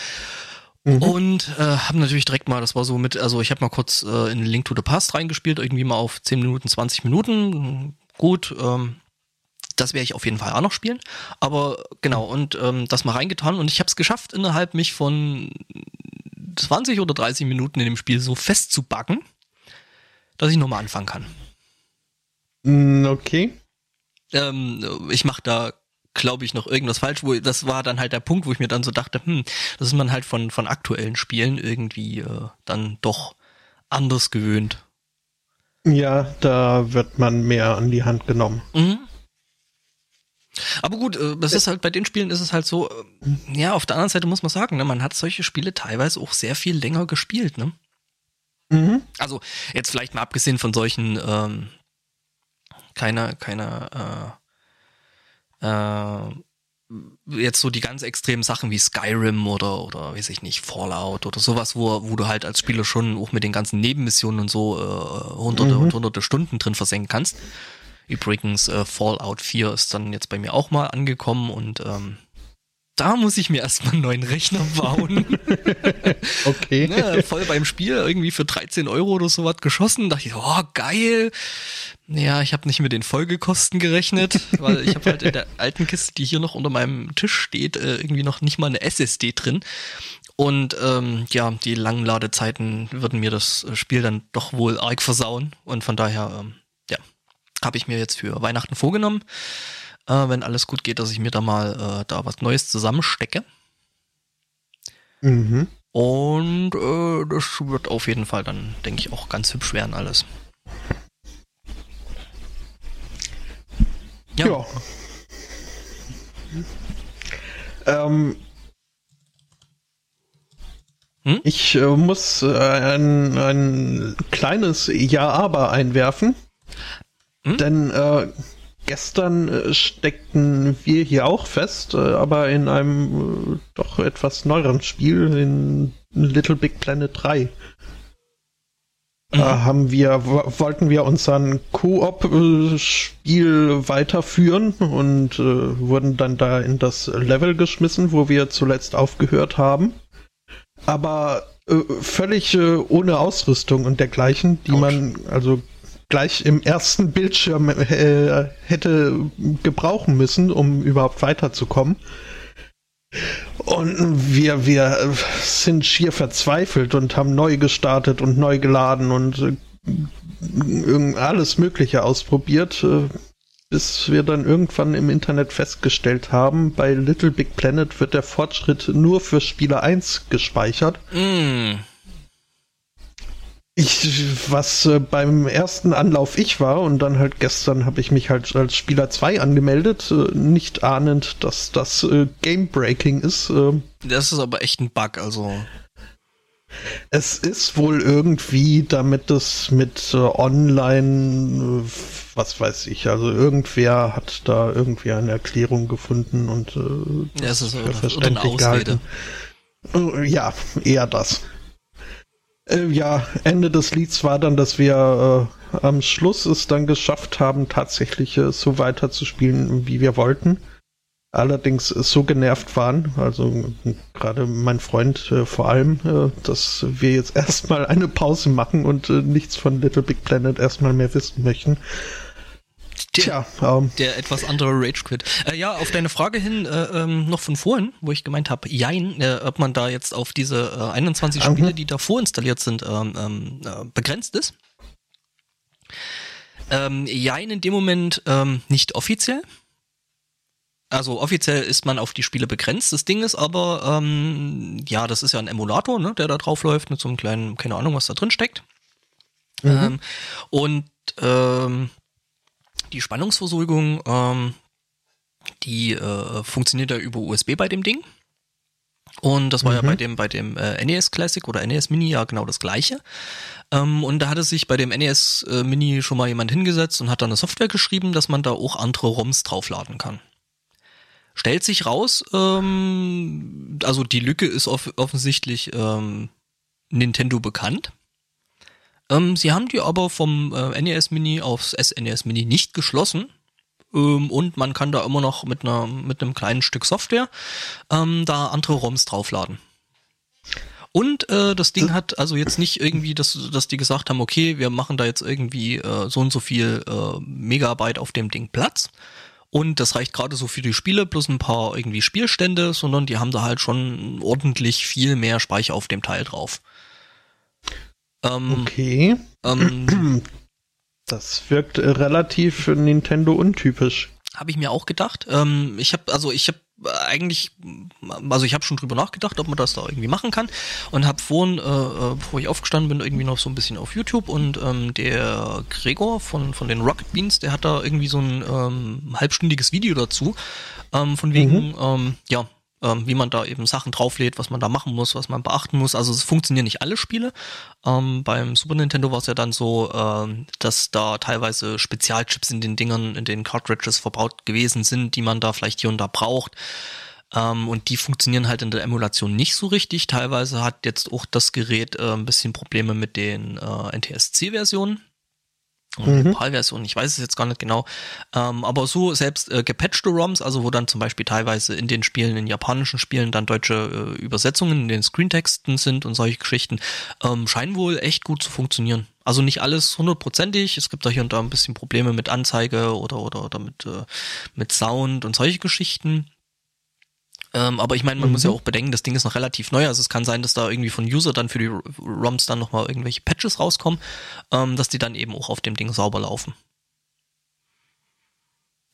Mhm. Und äh, habe natürlich direkt mal, das war so mit, also ich habe mal kurz äh, in Link to the Past reingespielt, irgendwie mal auf 10 Minuten, 20 Minuten. Gut, ähm, das werde ich auf jeden Fall auch noch spielen. Aber genau, und ähm, das mal reingetan und ich habe es geschafft, innerhalb mich von 20 oder 30 Minuten in dem Spiel so festzubacken, dass ich nochmal anfangen kann. Mm, okay. Ähm, ich mache da, glaube ich, noch irgendwas falsch. Wo, das war dann halt der Punkt, wo ich mir dann so dachte, hm, das ist man halt von, von aktuellen Spielen irgendwie äh, dann doch anders gewöhnt. Ja, da wird man mehr an die Hand genommen. Mhm. Aber gut, äh, das ist halt bei den Spielen ist es halt so, äh, ja, auf der anderen Seite muss man sagen, ne, man hat solche Spiele teilweise auch sehr viel länger gespielt, ne? Mhm. Also jetzt vielleicht mal abgesehen von solchen ähm, keine keine äh, äh, jetzt so die ganz extremen Sachen wie Skyrim oder oder weiß ich nicht Fallout oder sowas, wo wo du halt als Spieler schon auch mit den ganzen Nebenmissionen und so äh, hunderte mhm. und hunderte Stunden drin versenken kannst. Übrigens, äh, Fallout 4 ist dann jetzt bei mir auch mal angekommen und ähm, da muss ich mir erstmal einen neuen Rechner bauen. okay. ne, voll beim Spiel, irgendwie für 13 Euro oder sowas geschossen. Da dachte ich, oh, geil. Ja, ich habe nicht mit den Folgekosten gerechnet, weil ich habe halt in der alten Kiste, die hier noch unter meinem Tisch steht, äh, irgendwie noch nicht mal eine SSD drin. Und ähm, ja, die langen Ladezeiten würden mir das Spiel dann doch wohl arg versauen. Und von daher ähm, habe ich mir jetzt für Weihnachten vorgenommen, äh, wenn alles gut geht, dass ich mir da mal äh, da was Neues zusammenstecke. Mhm. Und äh, das wird auf jeden Fall dann, denke ich, auch ganz hübsch werden alles. Ja. ja. Ähm, hm? Ich äh, muss äh, ein, ein kleines Ja-Aber einwerfen. Hm? Denn äh, gestern äh, steckten wir hier auch fest, äh, aber in einem äh, doch etwas neueren Spiel, in Little Big Planet 3. Mhm. haben wir, wollten wir unseren Koop-Spiel weiterführen und äh, wurden dann da in das Level geschmissen, wo wir zuletzt aufgehört haben aber äh, völlig äh, ohne Ausrüstung und dergleichen, die Ouch. man also gleich im ersten Bildschirm äh, hätte gebrauchen müssen, um überhaupt weiterzukommen. Und wir, wir sind schier verzweifelt und haben neu gestartet und neu geladen und äh, alles Mögliche ausprobiert, äh, bis wir dann irgendwann im Internet festgestellt haben, bei Little Big Planet wird der Fortschritt nur für Spieler 1 gespeichert. Mm. Ich, was äh, beim ersten Anlauf ich war und dann halt gestern habe ich mich halt als Spieler 2 angemeldet, äh, nicht ahnend, dass das äh, Game Breaking ist. Äh. Das ist aber echt ein Bug, also. Es ist wohl irgendwie, damit es mit äh, Online, äh, was weiß ich, also irgendwer hat da irgendwie eine Erklärung gefunden und äh, ja, es ist für verständlich gehalten. Äh, ja, eher das. Äh, ja, Ende des Lieds war dann, dass wir äh, am Schluss es dann geschafft haben, tatsächlich äh, so weiterzuspielen, wie wir wollten allerdings so genervt waren, also gerade mein Freund äh, vor allem, äh, dass wir jetzt erstmal eine Pause machen und äh, nichts von Little Big Planet erstmal mehr wissen möchten. Der, Tja, ähm, der etwas andere Rage Quit. Äh, ja, auf deine Frage hin äh, ähm, noch von vorhin, wo ich gemeint habe, jein, äh, ob man da jetzt auf diese äh, 21 Spiele, mhm. die da vorinstalliert sind, ähm, ähm, äh, begrenzt ist. Ähm, jein, in dem Moment ähm, nicht offiziell. Also offiziell ist man auf die Spiele begrenzt. Das Ding ist aber, ja, das ist ja ein Emulator, ne, der da drauf läuft mit so einem kleinen, keine Ahnung, was da drin steckt. Mhm. Und ähm, die Spannungsversorgung, ähm, die äh, funktioniert ja über USB bei dem Ding. Und das war mhm. ja bei dem, bei dem äh, NES Classic oder NES Mini ja genau das gleiche. Ähm, und da hatte sich bei dem NES äh, Mini schon mal jemand hingesetzt und hat dann eine Software geschrieben, dass man da auch andere ROMs draufladen kann. Stellt sich raus, ähm, also die Lücke ist off offensichtlich ähm, Nintendo bekannt. Ähm, sie haben die aber vom äh, NES Mini aufs SNES Mini nicht geschlossen. Ähm, und man kann da immer noch mit, einer, mit einem kleinen Stück Software ähm, da andere ROMs draufladen. Und äh, das Ding hat also jetzt nicht irgendwie, dass, dass die gesagt haben, okay, wir machen da jetzt irgendwie äh, so und so viel äh, Megabyte auf dem Ding Platz, und das reicht gerade so für die Spiele plus ein paar irgendwie Spielstände, sondern die haben da halt schon ordentlich viel mehr Speicher auf dem Teil drauf. Ähm, okay. Ähm, das wirkt relativ Nintendo untypisch. Habe ich mir auch gedacht. Ähm, ich habe also ich habe eigentlich, also ich habe schon drüber nachgedacht, ob man das da irgendwie machen kann und habe vorhin, äh, äh, bevor ich aufgestanden bin, irgendwie noch so ein bisschen auf YouTube und ähm, der Gregor von, von den Rocket Beans, der hat da irgendwie so ein ähm, halbstündiges Video dazu, ähm, von wegen, mhm. ähm, ja, ähm, wie man da eben Sachen drauflädt, was man da machen muss, was man beachten muss. Also es funktionieren nicht alle Spiele. Ähm, beim Super Nintendo war es ja dann so, ähm, dass da teilweise Spezialchips in den Dingern, in den Cartridges verbaut gewesen sind, die man da vielleicht hier und da braucht. Ähm, und die funktionieren halt in der Emulation nicht so richtig. Teilweise hat jetzt auch das Gerät äh, ein bisschen Probleme mit den äh, NTSC-Versionen mhm. PAL-Version, ich weiß es jetzt gar nicht genau. Ähm, aber so selbst äh, gepatchte ROMs, also wo dann zum Beispiel teilweise in den Spielen, in japanischen Spielen dann deutsche äh, Übersetzungen in den Screentexten sind und solche Geschichten, ähm, scheinen wohl echt gut zu funktionieren. Also nicht alles hundertprozentig, es gibt da hier und da ein bisschen Probleme mit Anzeige oder oder, oder mit, äh, mit Sound und solche Geschichten. Ähm, aber ich meine, man mhm. muss ja auch bedenken, das Ding ist noch relativ neu. Also es kann sein, dass da irgendwie von User dann für die ROMs dann nochmal irgendwelche Patches rauskommen, ähm, dass die dann eben auch auf dem Ding sauber laufen.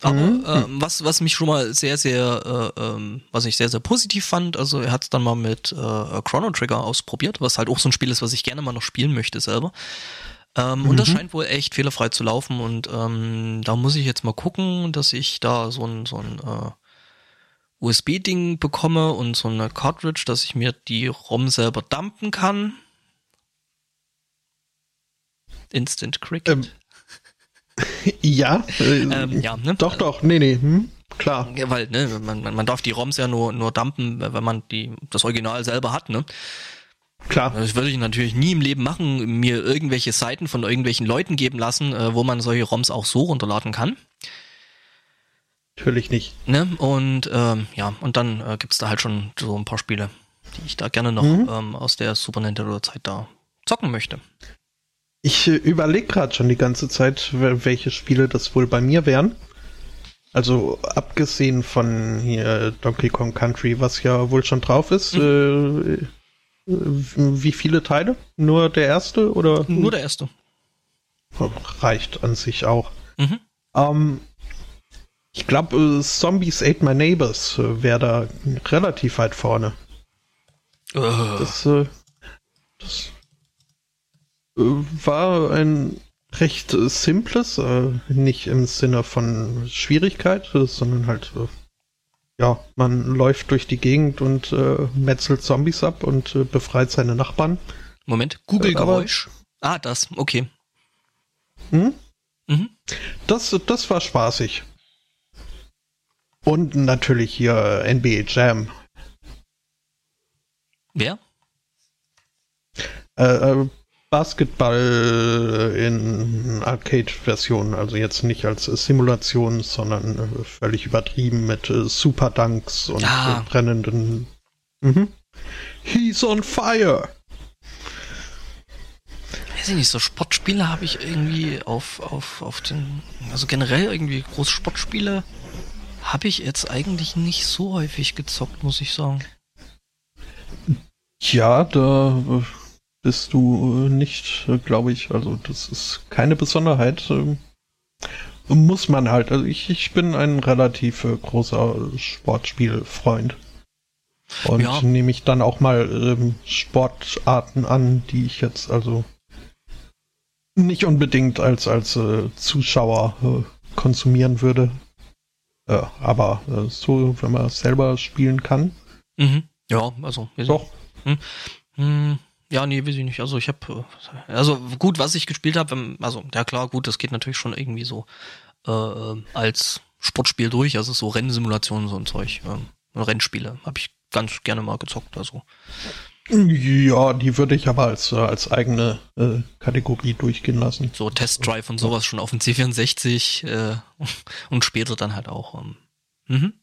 Aber mhm. äh, was, was mich schon mal sehr, sehr, äh, ähm, was ich sehr, sehr positiv fand, also er hat es dann mal mit äh, Chrono Trigger ausprobiert, was halt auch so ein Spiel ist, was ich gerne mal noch spielen möchte selber. Ähm, mhm. Und das mhm. scheint wohl echt fehlerfrei zu laufen und ähm, da muss ich jetzt mal gucken, dass ich da so ein, so ein äh, USB-Ding bekomme und so eine Cartridge, dass ich mir die ROM selber dumpen kann. Instant Cricket. Ähm, ja, äh, ähm, ja ne? doch, doch, nee, nee, hm, klar. Ja, weil ne, man, man darf die ROMs ja nur, nur dumpen, wenn man die, das Original selber hat. Ne? Klar. Das würde ich natürlich nie im Leben machen, mir irgendwelche Seiten von irgendwelchen Leuten geben lassen, äh, wo man solche ROMs auch so runterladen kann. Natürlich nicht. Ne? Und ähm, ja, und dann äh, gibt's da halt schon so ein paar Spiele, die ich da gerne noch mhm. ähm, aus der Super Nintendo-Zeit da zocken möchte. Ich äh, überlege gerade schon die ganze Zeit, welche Spiele das wohl bei mir wären. Also abgesehen von hier Donkey Kong Country, was ja wohl schon drauf ist. Mhm. Äh, wie viele Teile? Nur der erste oder? Nur der erste. Reicht an sich auch. Mhm. Ähm, ich glaube, äh, Zombies Ate My Neighbors äh, wäre da relativ weit vorne. Uh. Das, äh, das war ein recht simples, nicht im Sinne von Schwierigkeit, sondern halt ja, man läuft durch die Gegend und metzelt Zombies ab und befreit seine Nachbarn. Moment, Google-Geräusch. Ah, das, okay. Hm? Mhm. Das, das war spaßig. Und natürlich hier NBA Jam. Wer? Äh, äh Basketball in Arcade-Version, also jetzt nicht als Simulation, sondern äh, völlig übertrieben mit äh, Super Dunks und ah. brennenden. Mhm. He's on fire! Weiß ich nicht, so Sportspiele habe ich irgendwie auf, auf, auf den, also generell irgendwie große Sportspiele habe ich jetzt eigentlich nicht so häufig gezockt, muss ich sagen. Ja, da bist du äh, nicht, äh, glaube ich. Also das ist keine Besonderheit. Ähm, muss man halt. Also ich, ich bin ein relativ äh, großer Sportspielfreund. Und ja. nehme ich dann auch mal ähm, Sportarten an, die ich jetzt also nicht unbedingt als, als äh, Zuschauer äh, konsumieren würde. Äh, aber so, wenn man selber spielen kann. Mhm. Ja, also. Doch. Hm. Hm. Ja, nee, weiß ich nicht. Also ich habe, äh, also gut, was ich gespielt habe, also ja klar, gut, das geht natürlich schon irgendwie so äh, äh, als Sportspiel durch, also so Rennsimulationen, so ein Zeug, äh, Rennspiele habe ich ganz gerne mal gezockt, also. Ja, die würde ich aber als, äh, als eigene äh, Kategorie durchgehen lassen. So Test Drive und sowas schon auf dem C64 äh, und später dann halt auch. Ähm, mhm.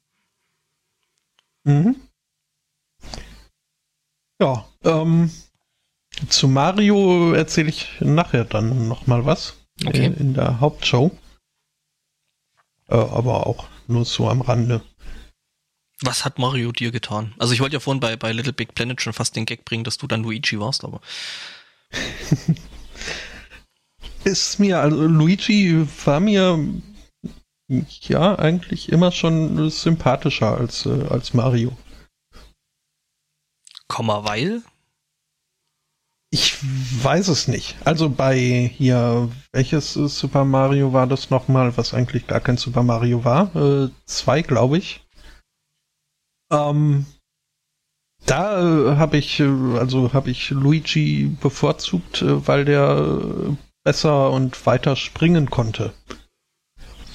Mhm. Ja, ähm, zu Mario erzähle ich nachher dann nochmal was. Okay. In, in der Hauptshow. Äh, aber auch nur so am Rande. Was hat Mario dir getan? Also ich wollte ja vorhin bei, bei Little Big Planet schon fast den Gag bringen, dass du dann Luigi warst, aber. ist mir, also Luigi war mir ja eigentlich immer schon sympathischer als, äh, als Mario. Komma, weil? Ich weiß es nicht. Also bei hier, welches Super Mario war das nochmal, was eigentlich gar kein Super Mario war? Äh, zwei, glaube ich. Ähm, da äh, habe ich, äh, also habe ich Luigi bevorzugt, äh, weil der besser und weiter springen konnte.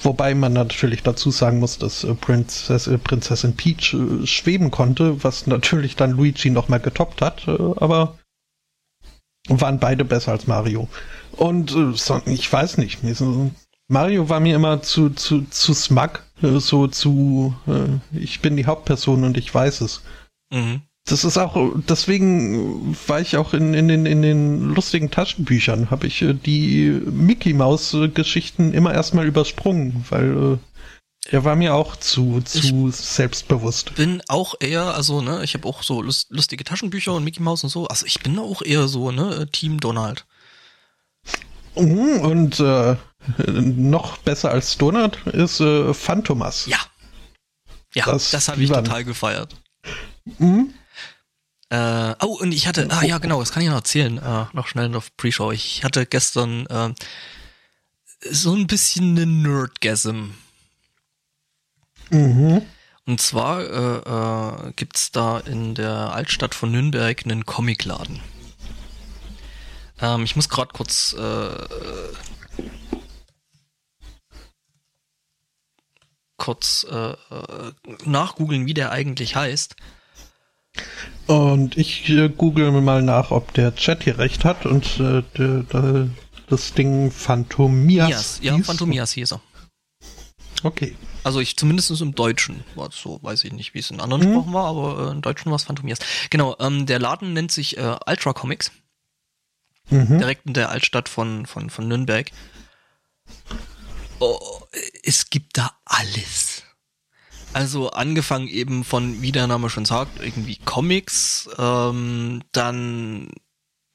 Wobei man natürlich dazu sagen muss, dass Prinzess, Prinzessin Peach schweben konnte, was natürlich dann Luigi nochmal getoppt hat, aber waren beide besser als Mario. Und äh, ich weiß nicht, Mario war mir immer zu, zu, zu smug, äh, so zu, äh, ich bin die Hauptperson und ich weiß es. Mhm. Das ist auch, deswegen war ich auch in, in, den, in den lustigen Taschenbüchern, habe ich äh, die Mickey Maus Geschichten immer erstmal übersprungen, weil äh, er war mir auch zu, zu ich selbstbewusst. Bin auch eher, also, ne, ich habe auch so lust, lustige Taschenbücher und Mickey Mouse und so. Also ich bin auch eher so, ne, Team Donald. Mhm, und äh, noch besser als Donald ist äh, Phantomas. Ja. Ja, das, das habe ich total gefeiert. Mhm. Äh, oh, und ich hatte, ah ja, genau, das kann ich noch erzählen, äh, noch schnell auf Pre-Show. Ich hatte gestern äh, so ein bisschen eine Nerdgasm. Mhm. Und zwar äh, äh, gibt's da in der Altstadt von Nürnberg einen Comicladen. Ähm, ich muss gerade kurz äh, kurz äh, äh, nachgoogeln, wie der eigentlich heißt. Und ich äh, google mal nach, ob der Chat hier recht hat und äh, der, der, das Ding Phantomias. Mias, ja. Phantomias hieß er. Okay. Also ich zumindest im Deutschen war es so, weiß ich nicht, wie es in anderen Mhm. Sprachen war, aber äh, im Deutschen war es Phantomias. Genau, ähm, der Laden nennt sich äh, Ultra Comics, Mhm. direkt in der Altstadt von, von, von Nürnberg. Oh, es gibt da alles. Also angefangen eben von, wie der Name schon sagt, irgendwie Comics, ähm, dann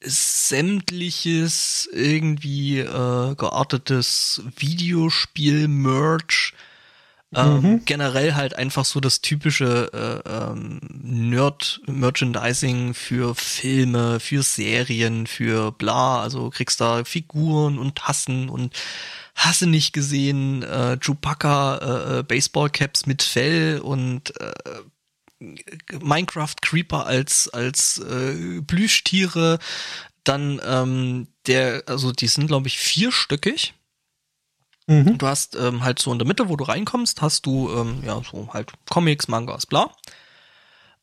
sämtliches irgendwie äh, geartetes Videospiel-Merch, ähm, generell halt einfach so das typische äh, ähm, Nerd-Merchandising für Filme, für Serien, für bla, also kriegst da Figuren und Tassen und hasse nicht gesehen, äh, Chewbacca, äh, äh, Baseball-Caps mit Fell und äh, Minecraft Creeper als als äh, Plüschtiere, dann ähm, der, also die sind glaube ich vierstöckig. Mhm. Du hast ähm, halt so in der Mitte, wo du reinkommst, hast du ähm, ja so halt Comics, Mangas, bla.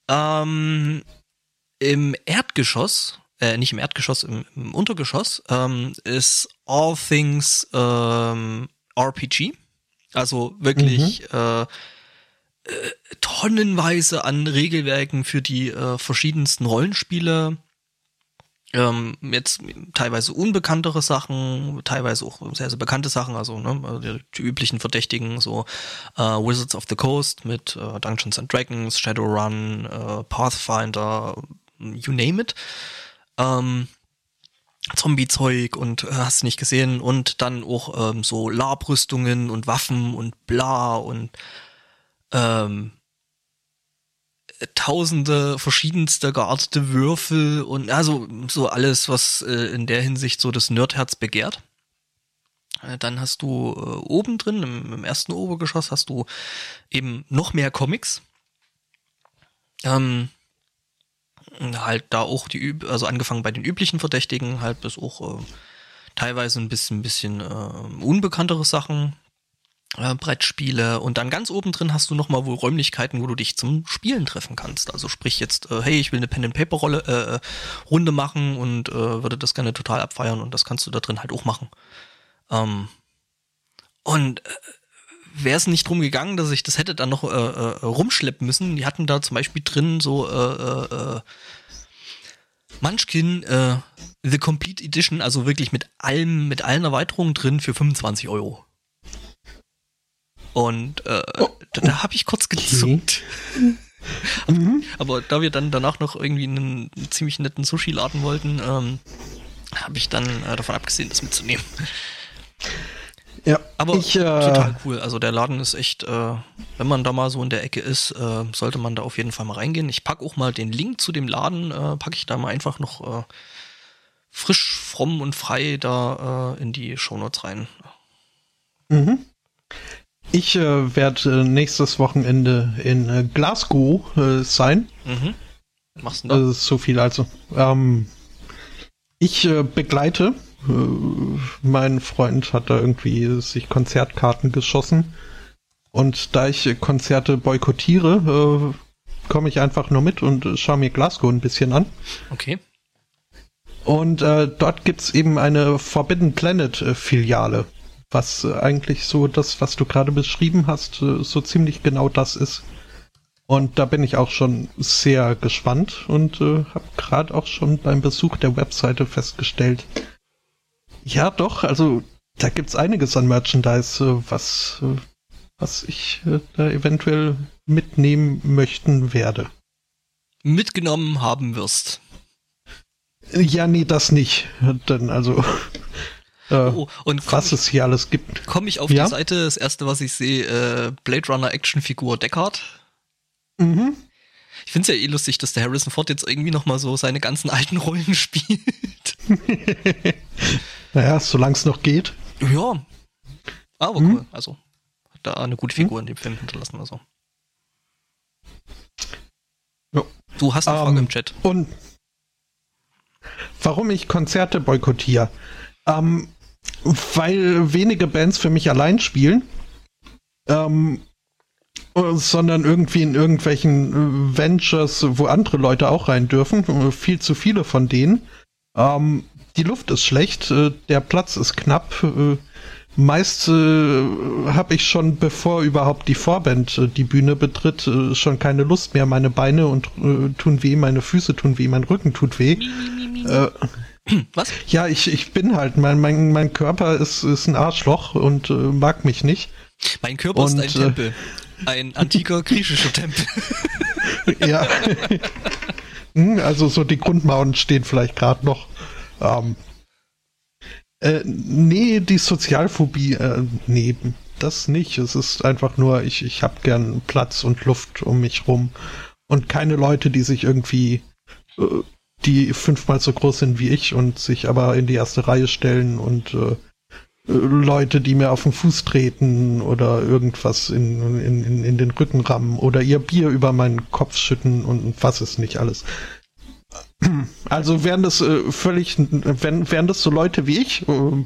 Ähm, Im Erdgeschoss, äh, nicht im Erdgeschoss, im, im Untergeschoss ähm, ist All Things ähm, RPG. Also wirklich äh, äh, tonnenweise an Regelwerken für die äh, verschiedensten Rollenspiele. Ähm, jetzt teilweise unbekanntere Sachen, teilweise auch sehr, sehr bekannte Sachen, also ne, also die, üblichen Verdächtigen, so äh, Wizards of the Coast mit äh, Dungeons and Dragons, Shadowrun, äh, Pathfinder, you name it. Ähm, Zombie-Zeug und äh, hast nicht gesehen und dann auch ähm, so Labrüstungen und Waffen und bla und ähm, tausende verschiedenste geartete Würfel und also so alles, was äh, in der Hinsicht so das Nerdherz begehrt. Äh, Dann hast du äh, oben drin, im, im ersten Obergeschoss, hast du eben noch mehr Comics. Ähm, halt da auch die, üb- also angefangen bei den üblichen Verdächtigen, halt bis auch äh, teilweise ein bisschen, bisschen äh, unbekanntere Sachen, äh, Brettspiele und dann ganz oben drin hast du nochmal wohl Räumlichkeiten, wo du dich zum Spielen treffen kannst. Also sprich jetzt, äh, hey, ich will eine Pen and Paper Rolle äh, Runde machen und äh, würde das gerne total abfeiern und das kannst du da drin halt auch machen. Ähm, und äh, wäre es nicht drum gegangen, dass ich das hätte dann noch äh, äh, rumschleppen müssen. Die hatten da zum Beispiel drin so äh, äh, äh, Munchkin äh, The Complete Edition, also wirklich mit allem, mit allen Erweiterungen drin für 25 Euro. Und äh, da, da habe ich kurz gezuckt. Aber da wir dann danach noch irgendwie einen ziemlich netten Sushi-Laden wollten, ähm, habe ich dann äh, davon abgesehen, das mitzunehmen. Ja, Aber ich, äh, total cool. Also der Laden ist echt, äh, wenn man da mal so in der Ecke ist, äh, sollte man da auf jeden Fall mal reingehen. Ich pack auch mal den Link zu dem Laden, äh, packe ich da mal einfach noch äh, frisch, fromm und frei da äh, in die Shownotes rein. Ich äh, werde äh, nächstes Wochenende in äh, Glasgow äh, sein. Mhm. Machst du denn da? Das ist so viel also. Ähm, ich begleite. Mein Freund hat da irgendwie sich Konzertkarten geschossen. Und da ich Konzerte boykottiere, komme ich einfach nur mit und schaue mir Glasgow ein bisschen an. Okay. Und äh, dort gibt's eben eine Forbidden Planet äh, Filiale, was äh, eigentlich so das, was du gerade beschrieben hast, äh, so ziemlich genau das ist. Und da bin ich auch schon sehr gespannt und äh, habe gerade auch schon beim Besuch der Webseite festgestellt, ja doch, also da gibt's einiges an Merchandise, äh, was, was ich äh, da eventuell mitnehmen möchten werde. Mitgenommen haben wirst. Ja, nee, das nicht. Denn also, Oh, und komm, was es hier alles gibt. komm ich auf Ja? die Seite, das erste, was ich sehe, äh, Blade Runner Actionfigur Deckard. Mhm. Ich finde es ja eh lustig, dass der Harrison Ford jetzt irgendwie nochmal so seine ganzen alten Rollen spielt. Naja, solange es noch geht. ja. Aber Mhm. cool. Also, hat da eine gute Figur in dem Film hinterlassen. Also. Jo. Du hast eine Frage um, im Chat. Und warum ich Konzerte boykottiere? Ähm, weil wenige Bands für mich allein spielen. Ähm, sondern irgendwie in irgendwelchen äh, Ventures, wo andere Leute auch rein dürfen. Viel zu viele von denen. Ähm, die Luft ist schlecht, äh, der Platz ist knapp. Äh, meist äh, habe ich schon, bevor überhaupt die Vorband äh, die Bühne betritt, äh, schon keine Lust mehr. Meine Beine und äh, tun weh, meine Füße tun weh, mein Rücken tut weh. Äh, Was? Ja, ich, ich bin halt, mein, mein, mein Körper ist, ist ein Arschloch und äh, mag mich nicht. Mein Körper und, ist ein Tempel. Ein antiker griechischer Tempel. ja. Hm, also so die Grundmauern stehen vielleicht gerade noch. Ähm, äh, nee, die Sozialphobie, äh, nee, das nicht. Es ist einfach nur, ich, ich habe gern Platz und Luft um mich rum und keine Leute, die sich irgendwie, äh, die fünfmal so groß sind wie ich und sich aber in die erste Reihe stellen und äh, Leute, die mir auf den Fuß treten oder irgendwas in, in, in, den Rücken rammen oder ihr Bier über meinen Kopf schütten und was ist nicht alles. Also wären das äh, völlig, wären, wären das so Leute wie ich, äh,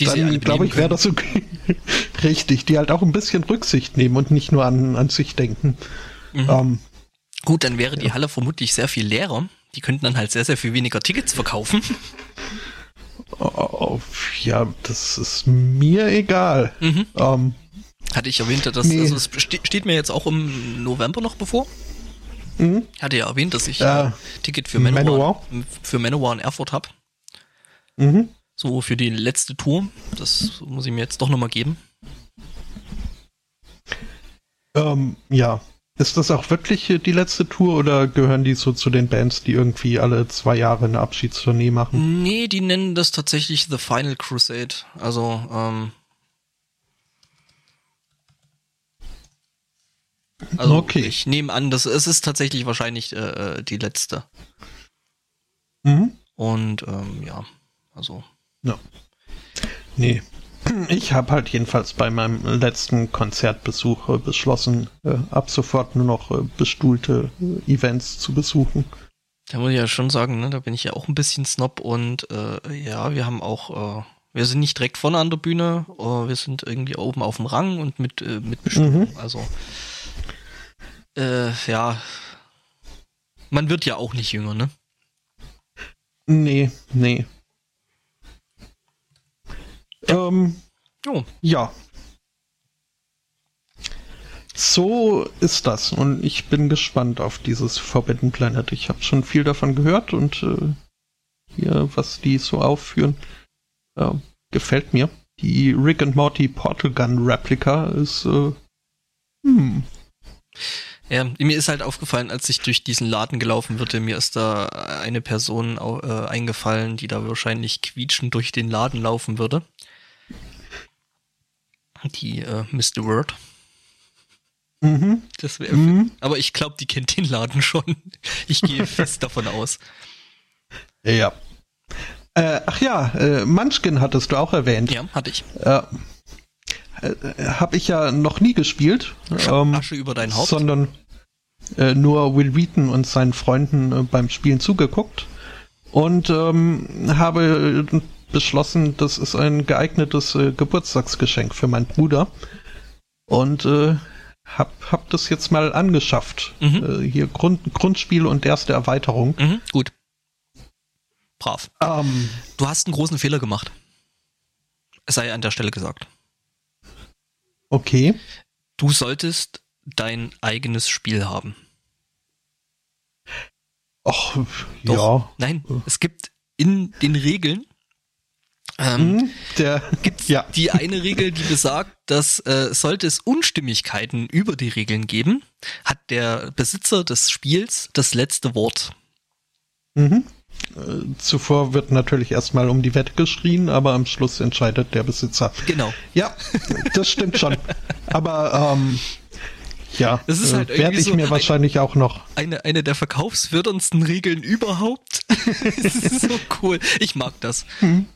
die dann glaube ich, wäre das okay. Richtig, die halt auch ein bisschen Rücksicht nehmen und nicht nur an, an sich denken. Mhm. Ähm, Gut, dann wäre die Halle vermutlich sehr viel leerer. Die könnten dann halt sehr, sehr viel weniger Tickets verkaufen. Oh, ja, das ist mir egal. Mhm. Ähm, Hatte ich erwähnt, dass nee. also es steht mir jetzt auch im November noch bevor. Mhm. Hatte ja erwähnt, dass ich äh, Ticket für Manowar, Manowar? für Manowar in Erfurt habe. Mhm. So für die letzte Tour. Das muss ich mir jetzt doch nochmal geben. Ähm, ja. Ist das auch wirklich die letzte Tour oder gehören die so zu den Bands, die irgendwie alle zwei Jahre eine Abschiedstournee machen? Nee, die nennen das tatsächlich The Final Crusade. Also, ähm, Also okay. ich nehme an, dass es ist tatsächlich wahrscheinlich äh, äh, die letzte. Mhm. Und ähm, ja, also. Ja. Nee. Ich habe halt jedenfalls bei meinem letzten Konzertbesuch äh, beschlossen, äh, ab sofort nur noch äh, bestuhlte Events zu besuchen. Da muss ich ja schon sagen, ne, da bin ich ja auch ein bisschen Snob und ja, wir haben auch wir sind nicht direkt vorne an der Bühne, wir sind irgendwie oben auf dem Rang und mit, mit Bestimmung. Mhm. Also ja, man wird ja auch nicht jünger, ne? Nee, nee. Ja. Ähm, oh. Ja. So ist das und ich bin gespannt auf dieses Forbidden Planet. Ich habe schon viel davon gehört und äh, hier, was die so aufführen, äh, gefällt mir. Die Rick and Morty Portal Gun Replika ist äh, hm. Ja, mir ist halt aufgefallen, als ich durch diesen Laden gelaufen würde, mir ist da eine Person äh, eingefallen, die da wahrscheinlich quietschend durch den Laden laufen würde. Die äh, Mr. Word. Mhm. Das wäre. Mhm. Aber ich glaube, die kennt den Laden schon. Ich gehe fest davon aus. Ja. Äh, ach ja, äh, Munchkin hattest du auch erwähnt. Ja, hatte ich. Äh, äh, habe ich ja noch nie gespielt. Ähm, Asche über dein Haupt. Sondern äh, nur Will Wheaton und seinen Freunden äh, beim Spielen zugeguckt und ähm, habe beschlossen, das ist ein geeignetes äh, Geburtstagsgeschenk für meinen Bruder und äh, hab, hab das jetzt mal angeschafft. Mhm. Äh, hier Grund, Grundspiel und erste Erweiterung. Mhm, gut. Brav. Ähm, du hast einen großen Fehler gemacht. Es sei an der Stelle gesagt. Okay. Du solltest dein eigenes Spiel haben. Ach, Doch, ja. Nein, es gibt in den Regeln ähm, hm, der, gibt ja. die eine Regel, die besagt, dass äh, sollte es Unstimmigkeiten über die Regeln geben, hat der Besitzer des Spiels das letzte Wort. Mhm. Äh, zuvor wird natürlich erstmal um die Wette geschrien, aber am Schluss entscheidet der Besitzer. Genau. Ja, das stimmt schon. Aber ähm, ja, das ist halt äh, werde ich so mir wahrscheinlich auch noch. Eine, eine der verkaufsförderndsten Regeln überhaupt. das ist so cool. Ich mag das. Mhm.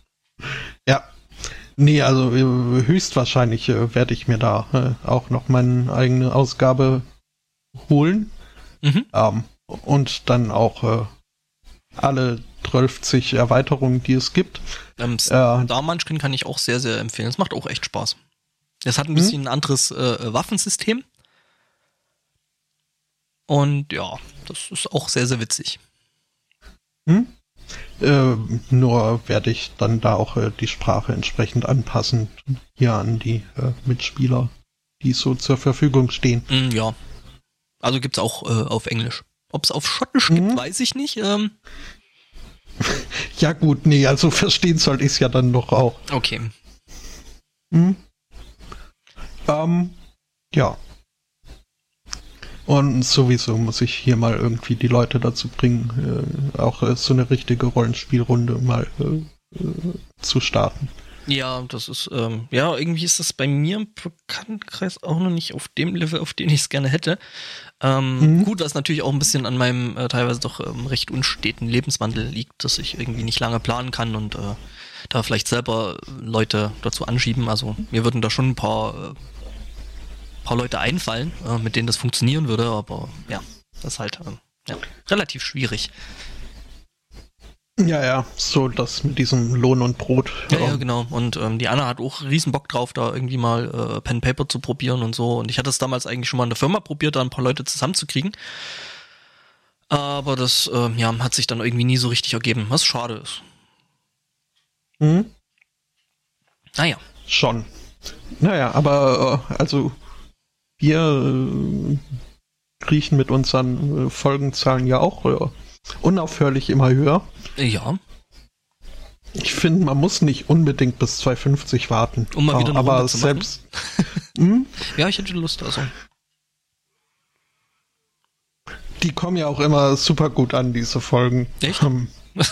Ja. Nee, also äh, höchstwahrscheinlich äh, werde ich mir da äh, auch noch meine eigene Ausgabe holen. Mhm. Ähm, und dann auch äh, alle 12 Erweiterungen, die es gibt. Ähm, äh, Star Munchkin kann ich auch sehr, sehr empfehlen. Es macht auch echt Spaß. Es hat ein hm? bisschen ein anderes äh, Waffensystem. Und ja, das ist auch sehr, sehr witzig. Hm? Äh, nur werde ich dann da auch äh, die Sprache entsprechend anpassen, hier an die äh, Mitspieler, die so zur Verfügung stehen. Mm, ja. Also gibt's auch äh, auf Englisch. Ob es auf Schottisch mhm. gibt, weiß ich nicht. Ähm. ja gut, nee, also verstehen soll ich ja dann doch auch. Okay. Mhm. Ähm, ja. Und sowieso muss ich hier mal irgendwie die Leute dazu bringen, äh, auch äh, so eine richtige Rollenspielrunde mal äh, äh, zu starten. Ja, das ist, ähm, ja, irgendwie ist das bei mir im Bekanntenkreis auch noch nicht auf dem Level, auf den ich es gerne hätte. Ähm, mhm. Gut, was natürlich auch ein bisschen an meinem äh, teilweise doch ähm, recht unsteten Lebenswandel liegt, dass ich irgendwie nicht lange planen kann und äh, da vielleicht selber Leute dazu anschieben. Also mir würden da schon ein paar paar Leute einfallen, äh, mit denen das funktionieren würde, aber ja, das ist halt äh, ja, relativ schwierig. Ja, ja, so das mit diesem Lohn und Brot. Ja, ja, genau. Und ähm, die Anna hat auch riesen Bock drauf, da irgendwie mal äh, Pen Paper zu probieren und so. Und ich hatte es damals eigentlich schon mal in der Firma probiert, da ein paar Leute zusammenzukriegen. Aber das äh, ja, hat sich dann irgendwie nie so richtig ergeben, was schade ist. Mhm. Naja. Schon. Naja, aber äh, also wir äh, kriechen mit unseren äh, Folgenzahlen ja auch äh, unaufhörlich immer höher. Ja. Ich finde, man muss nicht unbedingt bis 250 warten. Um mal wieder eine aber Runde selbst. hm? Ja, ich hätte Lust, also. Die kommen ja auch immer super gut an, diese Folgen. Echt? Ähm, Weiß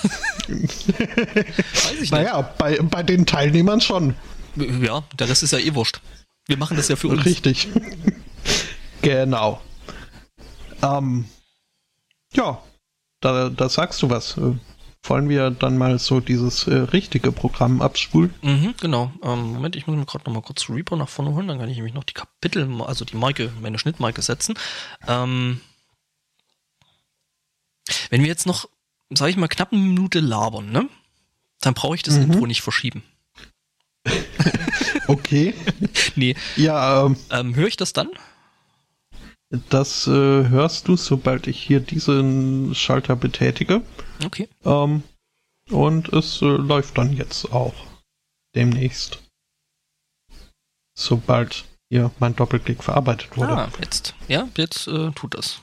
ich nicht. Naja, bei, bei den Teilnehmern schon. Ja, der Rest ist ja eh wurscht. Wir machen das ja für uns. Richtig. genau. Ähm, ja, da, da sagst du was. Wollen wir dann mal so dieses äh, richtige Programm abspulen? Mhm, genau. Ähm, Moment, ich muss mir gerade noch mal kurz Reaper nach vorne holen, dann kann ich nämlich noch die Kapitel, also die Marke, meine Schnittmarke setzen. Ähm, wenn wir jetzt noch, sag ich mal, knapp eine Minute labern, ne? Dann brauche ich das mhm. Intro nicht verschieben. okay. nee. Ja, ähm, ähm, höre ich das dann? Das äh, hörst du, sobald ich hier diesen Schalter betätige. Okay. Ähm, und es äh, läuft dann jetzt auch demnächst. Sobald hier mein Doppelklick verarbeitet wurde. Ah, jetzt. Ja, jetzt äh, tut das.